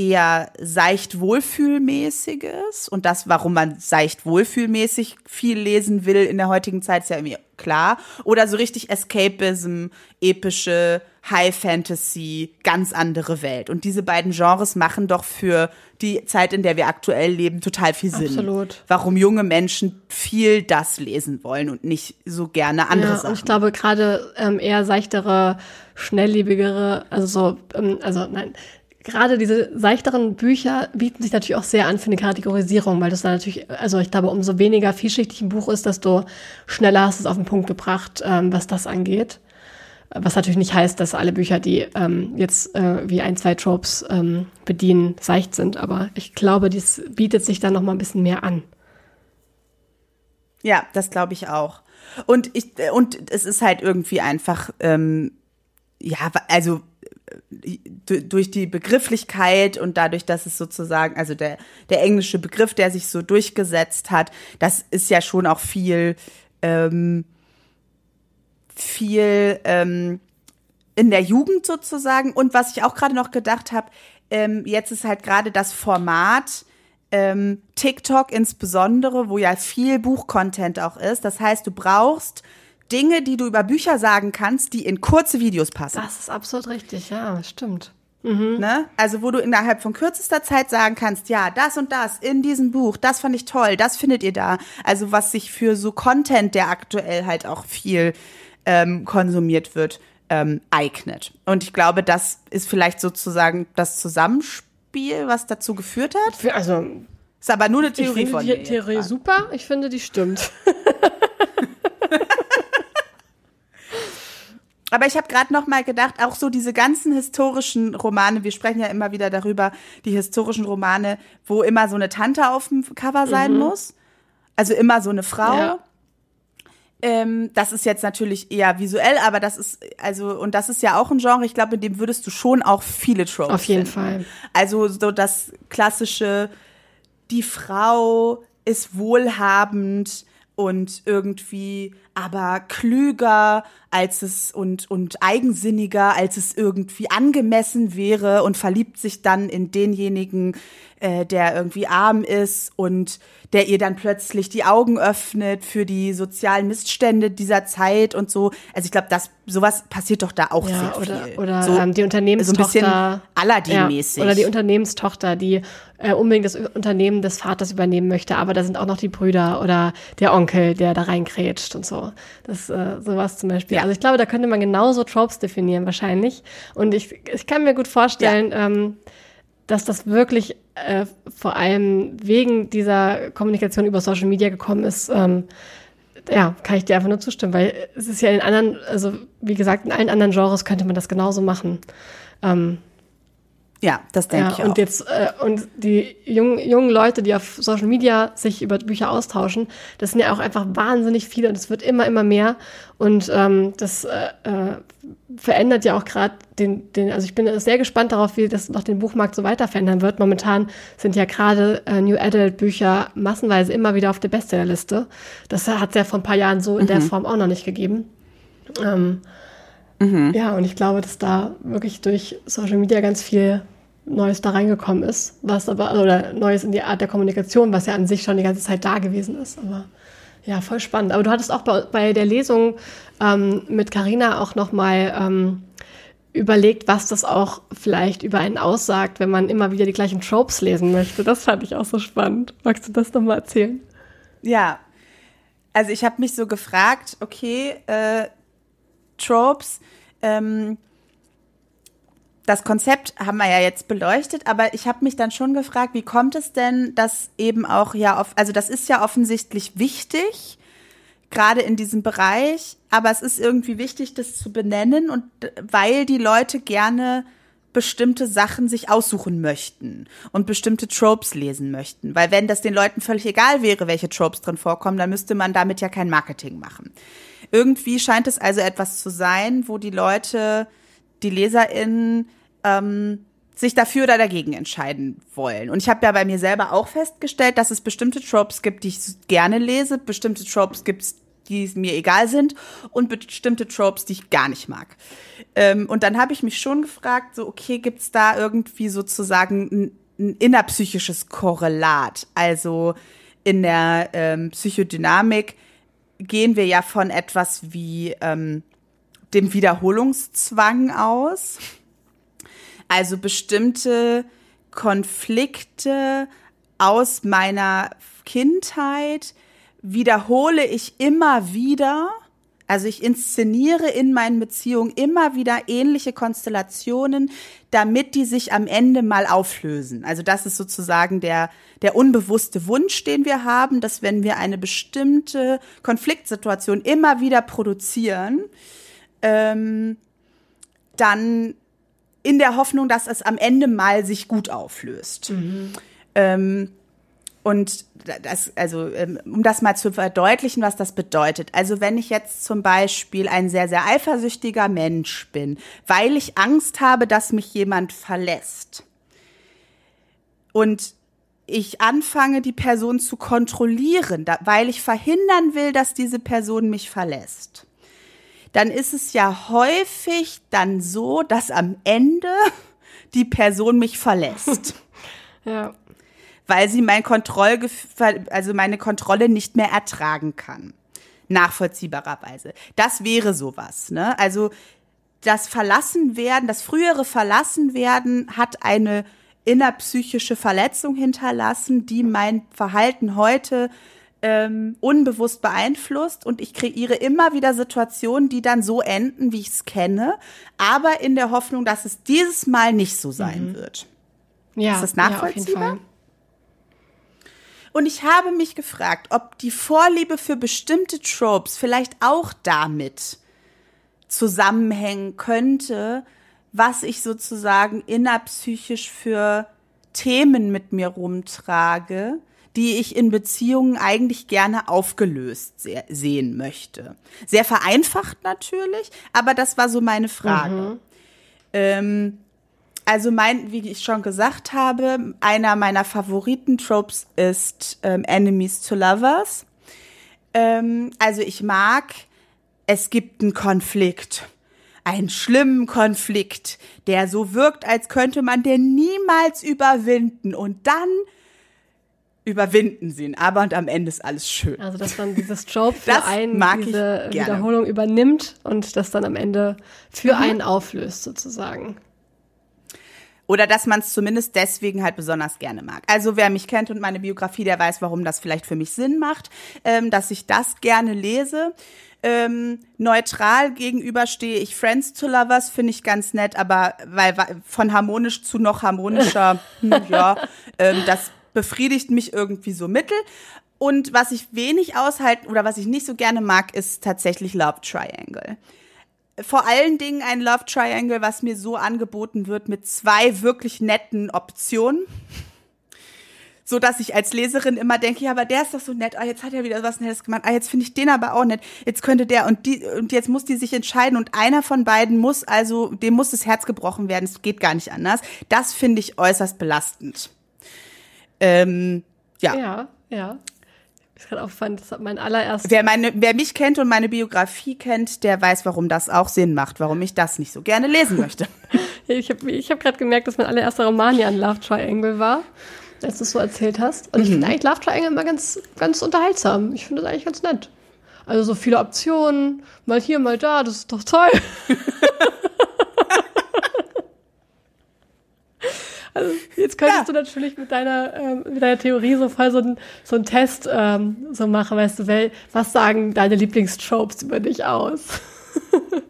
eher seicht wohlfühlmäßiges und das, warum man seicht wohlfühlmäßig viel lesen will in der heutigen Zeit, ist ja irgendwie klar. Oder so richtig Escapism, epische High Fantasy, ganz andere Welt. Und diese beiden Genres machen doch für die Zeit, in der wir aktuell leben, total viel Sinn. Absolut. Warum junge Menschen viel das lesen wollen und nicht so gerne andere ja, Sachen. Ich glaube gerade ähm, eher seichtere, schnelllebigere, also so, ähm, also nein, gerade diese seichteren Bücher bieten sich natürlich auch sehr an für eine Kategorisierung, weil das dann natürlich, also ich glaube, umso weniger vielschichtig ein Buch ist, desto schneller hast du es auf den Punkt gebracht, ähm, was das angeht. Was natürlich nicht heißt, dass alle Bücher, die ähm, jetzt äh, wie ein, zwei Tropes ähm, bedienen, seicht sind. Aber ich glaube, dies bietet sich dann noch mal ein bisschen mehr an. Ja, das glaube ich auch. Und ich und es ist halt irgendwie einfach ähm, ja, also äh, durch die Begrifflichkeit und dadurch, dass es sozusagen, also der, der englische Begriff, der sich so durchgesetzt hat, das ist ja schon auch viel ähm, viel ähm, in der Jugend sozusagen. Und was ich auch gerade noch gedacht habe, ähm, jetzt ist halt gerade das Format ähm, TikTok insbesondere, wo ja viel Buchcontent auch ist. Das heißt, du brauchst Dinge, die du über Bücher sagen kannst, die in kurze Videos passen. Das ist absolut richtig, ja, stimmt. Mhm. Ne? Also wo du innerhalb von kürzester Zeit sagen kannst, ja, das und das in diesem Buch, das fand ich toll, das findet ihr da. Also was sich für so Content, der aktuell halt auch viel ähm, konsumiert wird, ähm, eignet. Und ich glaube, das ist vielleicht sozusagen das Zusammenspiel, was dazu geführt hat. Also ist aber nur eine Theorie ich finde von die Theorie super. Ich finde, die stimmt. Aber ich habe gerade noch mal gedacht, auch so diese ganzen historischen Romane, wir sprechen ja immer wieder darüber, die historischen Romane, wo immer so eine Tante auf dem Cover sein mhm. muss. Also immer so eine Frau. Ja. Ähm, das ist jetzt natürlich eher visuell, aber das ist, also, und das ist ja auch ein Genre, ich glaube, in dem würdest du schon auch viele Tropes Auf jeden finden. Fall. Also so das klassische, die Frau ist wohlhabend und irgendwie aber klüger als es und, und eigensinniger, als es irgendwie angemessen wäre und verliebt sich dann in denjenigen, äh, der irgendwie arm ist und der ihr dann plötzlich die Augen öffnet für die sozialen Missstände dieser Zeit und so. Also ich glaube, das sowas passiert doch da auch ja, sehr oder, viel. Oder so, ähm, die Unternehmenstochter. So ein Aladdin-mäßig. Ja, oder die Unternehmenstochter, die äh, unbedingt das Unternehmen des Vaters übernehmen möchte, aber da sind auch noch die Brüder oder der Onkel, der da reinkrätscht und so. Das äh, sowas zum Beispiel. Ja. Also ich glaube, da könnte man genauso Tropes definieren wahrscheinlich. Und ich, ich kann mir gut vorstellen, ja. ähm, dass das wirklich äh, vor allem wegen dieser Kommunikation über Social Media gekommen ist, ähm, ja, kann ich dir einfach nur zustimmen, weil es ist ja in anderen, also wie gesagt, in allen anderen Genres könnte man das genauso machen. Ähm, ja, das denke ja, ich auch. Und jetzt äh, und die jungen, jungen Leute, die auf Social Media sich über Bücher austauschen, das sind ja auch einfach wahnsinnig viele und es wird immer immer mehr und ähm, das äh, äh, verändert ja auch gerade den, den, also ich bin sehr gespannt darauf, wie das noch den Buchmarkt so weiter verändern wird. Momentan sind ja gerade äh, New Adult Bücher massenweise immer wieder auf der Bestsellerliste. Das hat es ja vor ein paar Jahren so in mhm. der Form auch noch nicht gegeben. Ähm, Mhm. Ja, und ich glaube, dass da wirklich durch Social Media ganz viel Neues da reingekommen ist, was aber, oder Neues in die Art der Kommunikation, was ja an sich schon die ganze Zeit da gewesen ist. Aber ja, voll spannend. Aber du hattest auch bei, bei der Lesung ähm, mit Carina auch nochmal ähm, überlegt, was das auch vielleicht über einen aussagt, wenn man immer wieder die gleichen Tropes lesen möchte. Das fand ich auch so spannend. Magst du das nochmal erzählen? Ja, also ich habe mich so gefragt, okay, äh, Tropes. Ähm, das Konzept haben wir ja jetzt beleuchtet, aber ich habe mich dann schon gefragt, wie kommt es denn, dass eben auch ja, auf, also das ist ja offensichtlich wichtig, gerade in diesem Bereich, aber es ist irgendwie wichtig, das zu benennen und weil die Leute gerne bestimmte Sachen sich aussuchen möchten und bestimmte Tropes lesen möchten. Weil wenn das den Leuten völlig egal wäre, welche Tropes drin vorkommen, dann müsste man damit ja kein Marketing machen. Irgendwie scheint es also etwas zu sein, wo die Leute, die LeserInnen, ähm, sich dafür oder dagegen entscheiden wollen. Und ich habe ja bei mir selber auch festgestellt, dass es bestimmte Tropes gibt, die ich gerne lese, bestimmte Tropes gibt, die mir egal sind und bestimmte Tropes, die ich gar nicht mag. Ähm, und dann habe ich mich schon gefragt, so okay, gibt's da irgendwie sozusagen ein, ein innerpsychisches Korrelat? Also in der ähm, Psychodynamik gehen wir ja von etwas wie ähm, dem Wiederholungszwang aus. Also bestimmte Konflikte aus meiner Kindheit wiederhole ich immer wieder. Also ich inszeniere in meinen Beziehungen immer wieder ähnliche Konstellationen, damit die sich am Ende mal auflösen. Also das ist sozusagen der, der unbewusste Wunsch, den wir haben, dass wenn wir eine bestimmte Konfliktsituation immer wieder produzieren, ähm, dann in der Hoffnung, dass es am Ende mal sich gut auflöst. Mhm. Ähm, und das, also, ähm, um das mal zu verdeutlichen, was das bedeutet. Also, wenn ich jetzt zum Beispiel ein sehr, sehr eifersüchtiger Mensch bin, weil ich Angst habe, dass mich jemand verlässt und ich anfange, die Person zu kontrollieren, weil ich verhindern will, dass diese Person mich verlässt dann ist es ja häufig dann so, dass am Ende die Person mich verlässt. ja. Weil sie mein Kontrollgefühl, also meine Kontrolle nicht mehr ertragen kann. Nachvollziehbarerweise. Das wäre sowas, ne? Also, das Verlassenwerden, das frühere Verlassenwerden hat eine innerpsychische Verletzung hinterlassen, die mein Verhalten heute ähm, unbewusst beeinflusst und ich kreiere immer wieder Situationen, die dann so enden, wie ich es kenne, aber in der Hoffnung, dass es dieses Mal nicht so sein mhm. wird. Ja, ist das nachvollziehbar? Ja, und ich habe mich gefragt, ob die Vorliebe für bestimmte Tropes vielleicht auch damit zusammenhängen könnte, was ich sozusagen innerpsychisch für Themen mit mir rumtrage, die ich in Beziehungen eigentlich gerne aufgelöst se sehen möchte. Sehr vereinfacht natürlich, aber das war so meine Frage. Mhm. Ähm, also mein, wie ich schon gesagt habe, einer meiner Favoriten-Tropes ist ähm, Enemies to Lovers. Ähm, also ich mag, es gibt einen Konflikt einen schlimmen Konflikt, der so wirkt, als könnte man den niemals überwinden. Und dann überwinden sie ihn. Aber und am Ende ist alles schön. Also, dass dann dieses Job für das einen diese Wiederholung übernimmt und das dann am Ende für mhm. einen auflöst, sozusagen. Oder dass man es zumindest deswegen halt besonders gerne mag. Also wer mich kennt und meine Biografie, der weiß, warum das vielleicht für mich Sinn macht, ähm, dass ich das gerne lese. Ähm, neutral gegenüber stehe ich Friends to Lovers, finde ich ganz nett, aber weil, von harmonisch zu noch harmonischer, hm, ja, ähm, das befriedigt mich irgendwie so mittel. Und was ich wenig aushalten oder was ich nicht so gerne mag, ist tatsächlich Love Triangle. Vor allen Dingen ein Love Triangle, was mir so angeboten wird mit zwei wirklich netten Optionen. So dass ich als Leserin immer denke, ja, aber der ist doch so nett, ah, jetzt hat er wieder was Nettes gemacht, ah, jetzt finde ich den aber auch nett, jetzt könnte der und die, und jetzt muss die sich entscheiden und einer von beiden muss also, dem muss das Herz gebrochen werden, es geht gar nicht anders. Das finde ich äußerst belastend. Ähm, ja. Ja, ja. Ich gerade aufgefallen, das hat mein allererstes. Wer, meine, wer mich kennt und meine Biografie kennt, der weiß, warum das auch Sinn macht, warum ich das nicht so gerne lesen möchte. ich habe ich hab gerade gemerkt, dass mein allererster Roman ja ein Love Triangle war, als du es so erzählt hast. Und mhm. ich finde eigentlich Love Triangle immer ganz, ganz unterhaltsam. Ich finde das eigentlich ganz nett. Also so viele Optionen, mal hier, mal da, das ist doch toll. Also jetzt könntest ja. du natürlich mit deiner, ähm, mit deiner Theorie so voll so, ein, so einen Test ähm, so machen, weißt du, wel, was sagen deine Lieblingstropes über dich aus?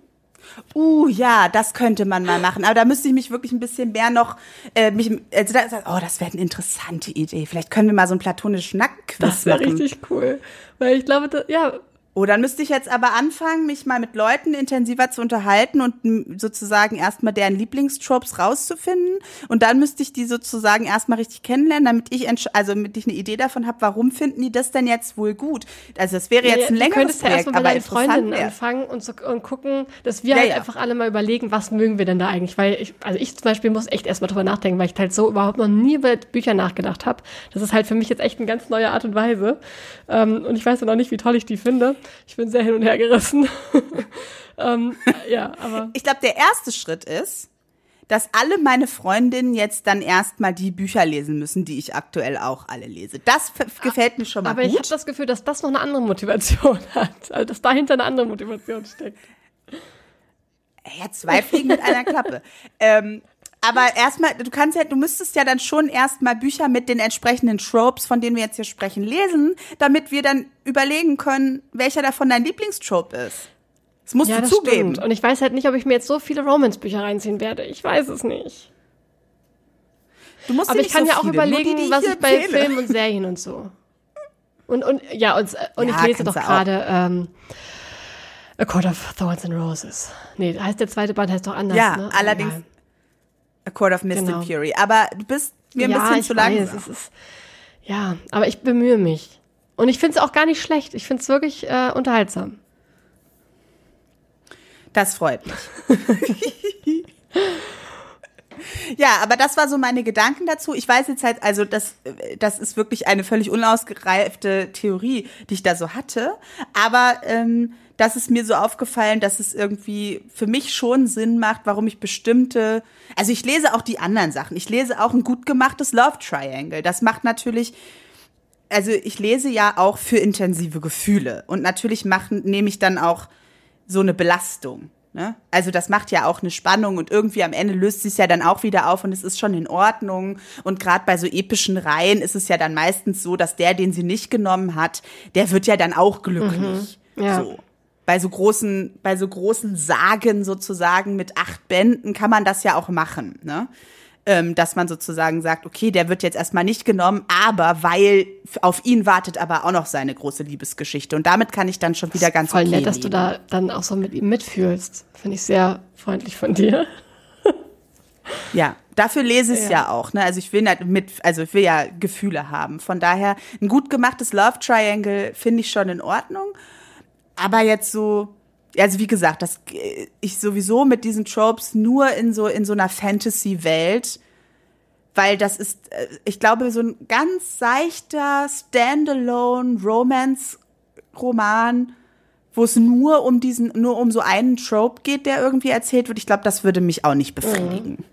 Uh, ja, das könnte man mal machen. Aber da müsste ich mich wirklich ein bisschen mehr noch, äh, mich, also da, oh, das wäre eine interessante Idee. Vielleicht können wir mal so einen platonischen Nacktquiz machen. Das wäre richtig cool. Weil ich glaube, da, ja, Oh, dann müsste ich jetzt aber anfangen, mich mal mit Leuten intensiver zu unterhalten und sozusagen erstmal deren Lieblingstropes rauszufinden. Und dann müsste ich die sozusagen erstmal richtig kennenlernen, damit ich, also damit ich eine Idee davon habe, warum finden die das denn jetzt wohl gut? Also das wäre jetzt ein ja, längeres Projekt, ja erstmal aber deinen Freundinnen anfangen und, so, und gucken, dass wir ja, halt ja. einfach alle mal überlegen, was mögen wir denn da eigentlich? Weil ich, also ich zum Beispiel muss echt erstmal drüber nachdenken, weil ich halt so überhaupt noch nie über Bücher nachgedacht habe. Das ist halt für mich jetzt echt eine ganz neue Art und Weise. Ähm, und ich weiß noch nicht, wie toll ich die finde. Ich bin sehr hin und her gerissen. ähm, ja, aber. Ich glaube, der erste Schritt ist, dass alle meine Freundinnen jetzt dann erstmal die Bücher lesen müssen, die ich aktuell auch alle lese. Das gefällt mir schon mal aber gut. Aber ich habe das Gefühl, dass das noch eine andere Motivation hat. Also, dass dahinter eine andere Motivation steckt. Ja, zwei Fliegen mit einer Klappe. ähm, aber erstmal, du kannst ja, du müsstest ja dann schon erstmal Bücher mit den entsprechenden Tropes, von denen wir jetzt hier sprechen, lesen, damit wir dann überlegen können, welcher davon dein Lieblingstrope ist. Das musst ja, du das zugeben. Stimmt. Und ich weiß halt nicht, ob ich mir jetzt so viele Romance-Bücher reinziehen werde. Ich weiß es nicht. Du musst Aber ich kann so ja auch viele, überlegen, die, die was ich bei erzähle. Filmen und Serien und so. Und, und ja, und, und ja, ich lese doch gerade ähm, A Court of Thorns and Roses. Nee, heißt der zweite Band heißt doch anders. Ja, ne? allerdings. Ja. A Court of Mist genau. and Fury. Aber du bist mir ein ja, bisschen zu lang. Ja, aber ich bemühe mich. Und ich finde es auch gar nicht schlecht. Ich finde es wirklich äh, unterhaltsam. Das freut mich. ja, aber das war so meine Gedanken dazu. Ich weiß jetzt halt, also das, das ist wirklich eine völlig unausgereifte Theorie, die ich da so hatte. Aber ähm, das ist mir so aufgefallen, dass es irgendwie für mich schon Sinn macht, warum ich bestimmte, also ich lese auch die anderen Sachen. Ich lese auch ein gut gemachtes Love Triangle. Das macht natürlich, also ich lese ja auch für intensive Gefühle und natürlich machen, nehme ich dann auch so eine Belastung. Ne? Also das macht ja auch eine Spannung und irgendwie am Ende löst sich ja dann auch wieder auf und es ist schon in Ordnung. Und gerade bei so epischen Reihen ist es ja dann meistens so, dass der, den sie nicht genommen hat, der wird ja dann auch glücklich. Mhm. Ja. So bei so großen, bei so großen Sagen sozusagen mit acht Bänden kann man das ja auch machen, ne? Ähm, dass man sozusagen sagt, okay, der wird jetzt erstmal nicht genommen, aber weil auf ihn wartet aber auch noch seine große Liebesgeschichte. Und damit kann ich dann schon wieder ganz Voll okay nett, dass du da dann auch so mit ihm mitfühlst. Finde ich sehr freundlich von dir. Ja, dafür lese ich es ja. ja. auch. Ne? Also ich will halt mit, also ich will ja Gefühle haben. Von daher ein gut gemachtes Love Triangle finde ich schon in Ordnung. Aber jetzt so, also wie gesagt, dass ich sowieso mit diesen Tropes nur in so in so einer Fantasy-Welt, weil das ist, äh, ich glaube, so ein ganz seichter Standalone Romance-Roman, wo es nur um diesen, nur um so einen Trope geht, der irgendwie erzählt wird. Ich glaube, das würde mich auch nicht befriedigen.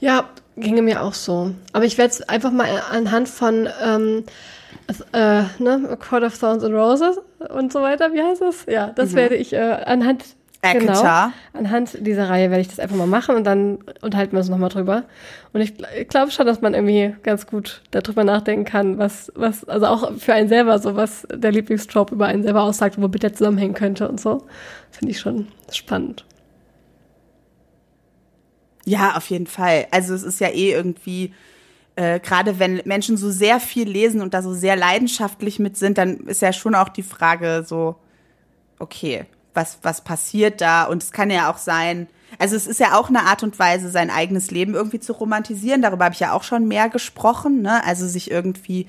Ja, ginge mir auch so. Aber ich werde es einfach mal anhand von ähm, äh, ne, A Court of Thorns and Roses und so weiter, wie heißt es? Ja, das mhm. werde ich äh, anhand Genau, anhand dieser Reihe werde ich das einfach mal machen und dann unterhalten wir uns nochmal drüber. Und ich, ich glaube schon, dass man irgendwie ganz gut darüber nachdenken kann, was, was, also auch für einen selber so, was der Lieblingstrope über einen selber aussagt, womit der zusammenhängen könnte und so. Finde ich schon spannend. Ja, auf jeden Fall. Also es ist ja eh irgendwie äh, gerade wenn Menschen so sehr viel lesen und da so sehr leidenschaftlich mit sind, dann ist ja schon auch die Frage so, okay, was, was passiert da? Und es kann ja auch sein, also es ist ja auch eine Art und Weise, sein eigenes Leben irgendwie zu romantisieren. Darüber habe ich ja auch schon mehr gesprochen. Ne? Also sich irgendwie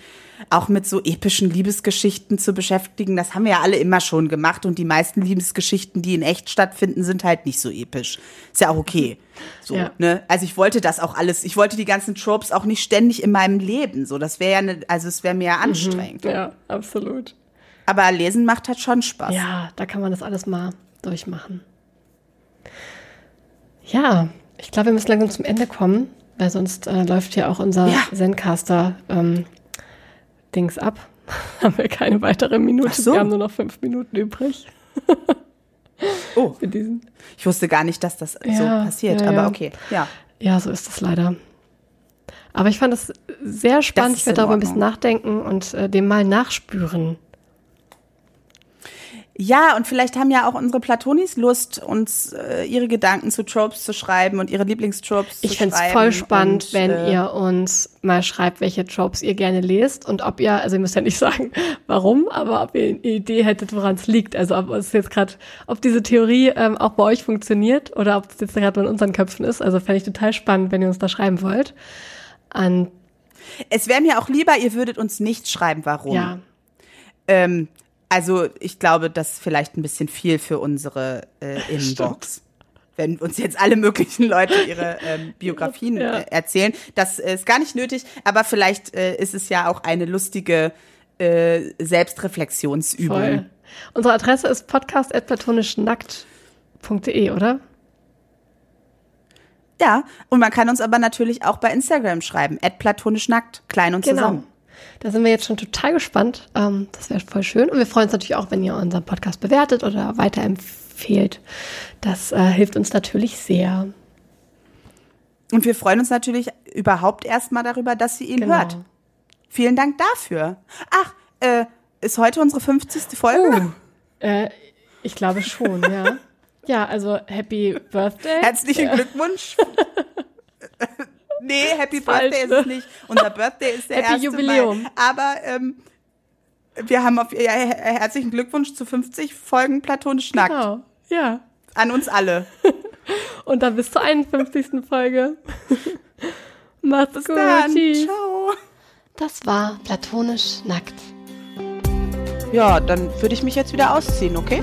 auch mit so epischen Liebesgeschichten zu beschäftigen. Das haben wir ja alle immer schon gemacht. Und die meisten Liebesgeschichten, die in echt stattfinden, sind halt nicht so episch. Ist ja auch okay. So, ja. ne? Also ich wollte das auch alles, ich wollte die ganzen Tropes auch nicht ständig in meinem Leben. So, das wäre ja ne, also es wäre mir ja mhm. anstrengend. Mhm, ja, absolut. Aber lesen macht halt schon Spaß. Ja, da kann man das alles mal durchmachen. Ja, ich glaube, wir müssen langsam zum Ende kommen, weil sonst äh, läuft hier auch unser ja. Zencaster ähm, Dings ab. haben wir keine weitere Minute. So. Wir haben nur noch fünf Minuten übrig. oh. Für diesen. Ich wusste gar nicht, dass das ja, so passiert, ja, aber okay. Ja. Ja, so ist das leider. Aber ich fand das sehr spannend. Das ich werde darüber ein bisschen nachdenken und äh, dem mal nachspüren. Ja, und vielleicht haben ja auch unsere Platonis Lust, uns äh, ihre Gedanken zu Tropes zu schreiben und ihre Lieblingstropes zu Ich schreiben. find's voll spannend, und, wenn äh, ihr uns mal schreibt, welche Tropes ihr gerne lest und ob ihr, also ihr müsst ja nicht sagen, warum, aber ob ihr eine Idee hättet, woran es liegt. Also ob es jetzt gerade, ob diese Theorie ähm, auch bei euch funktioniert oder ob es jetzt gerade nur in unseren Köpfen ist. Also fände ich total spannend, wenn ihr uns da schreiben wollt. An Es wäre mir auch lieber, ihr würdet uns nicht schreiben, warum. ja, Ähm, also ich glaube, das ist vielleicht ein bisschen viel für unsere äh, Inbox. Wenn uns jetzt alle möglichen Leute ihre ähm, Biografien Ja. äh, erzählen. Das äh, ist gar nicht nötig, aber vielleicht äh, ist es ja auch eine lustige äh, Selbstreflexionsübung. voll. Unsere Adresse ist podcast.platonischnackt.de, oder? Ja, und man kann uns aber natürlich auch bei Instagram schreiben, platonischnackt, klein und zusammen. Da sind wir jetzt schon total gespannt. Ähm, das wäre voll schön. Und wir freuen uns natürlich auch, wenn ihr unseren Podcast bewertet oder weiterempfehlt. Das äh, hilft uns natürlich sehr. Und wir freuen uns natürlich überhaupt erstmal darüber, dass ihr ihn Genau. hört. Vielen Dank dafür. Ach, äh, ist heute unsere 50. Folge? Äh, ich glaube schon, ja. Ja, also Happy Birthday. Herzlichen Glückwunsch. nee, Happy Falsch, Birthday ist es nicht. Unser Birthday ist der Happy erste Jubiläum. Mai. Aber ähm, wir haben auf ja, her- herzlichen Glückwunsch zu 50 Folgen platonisch nackt. Genau. Ja. An uns alle. Und dann bis zur 51. Folge. Macht's Bis gut. dann. Ciao. Das war platonisch nackt. Ja, dann würde ich mich jetzt wieder ausziehen, okay?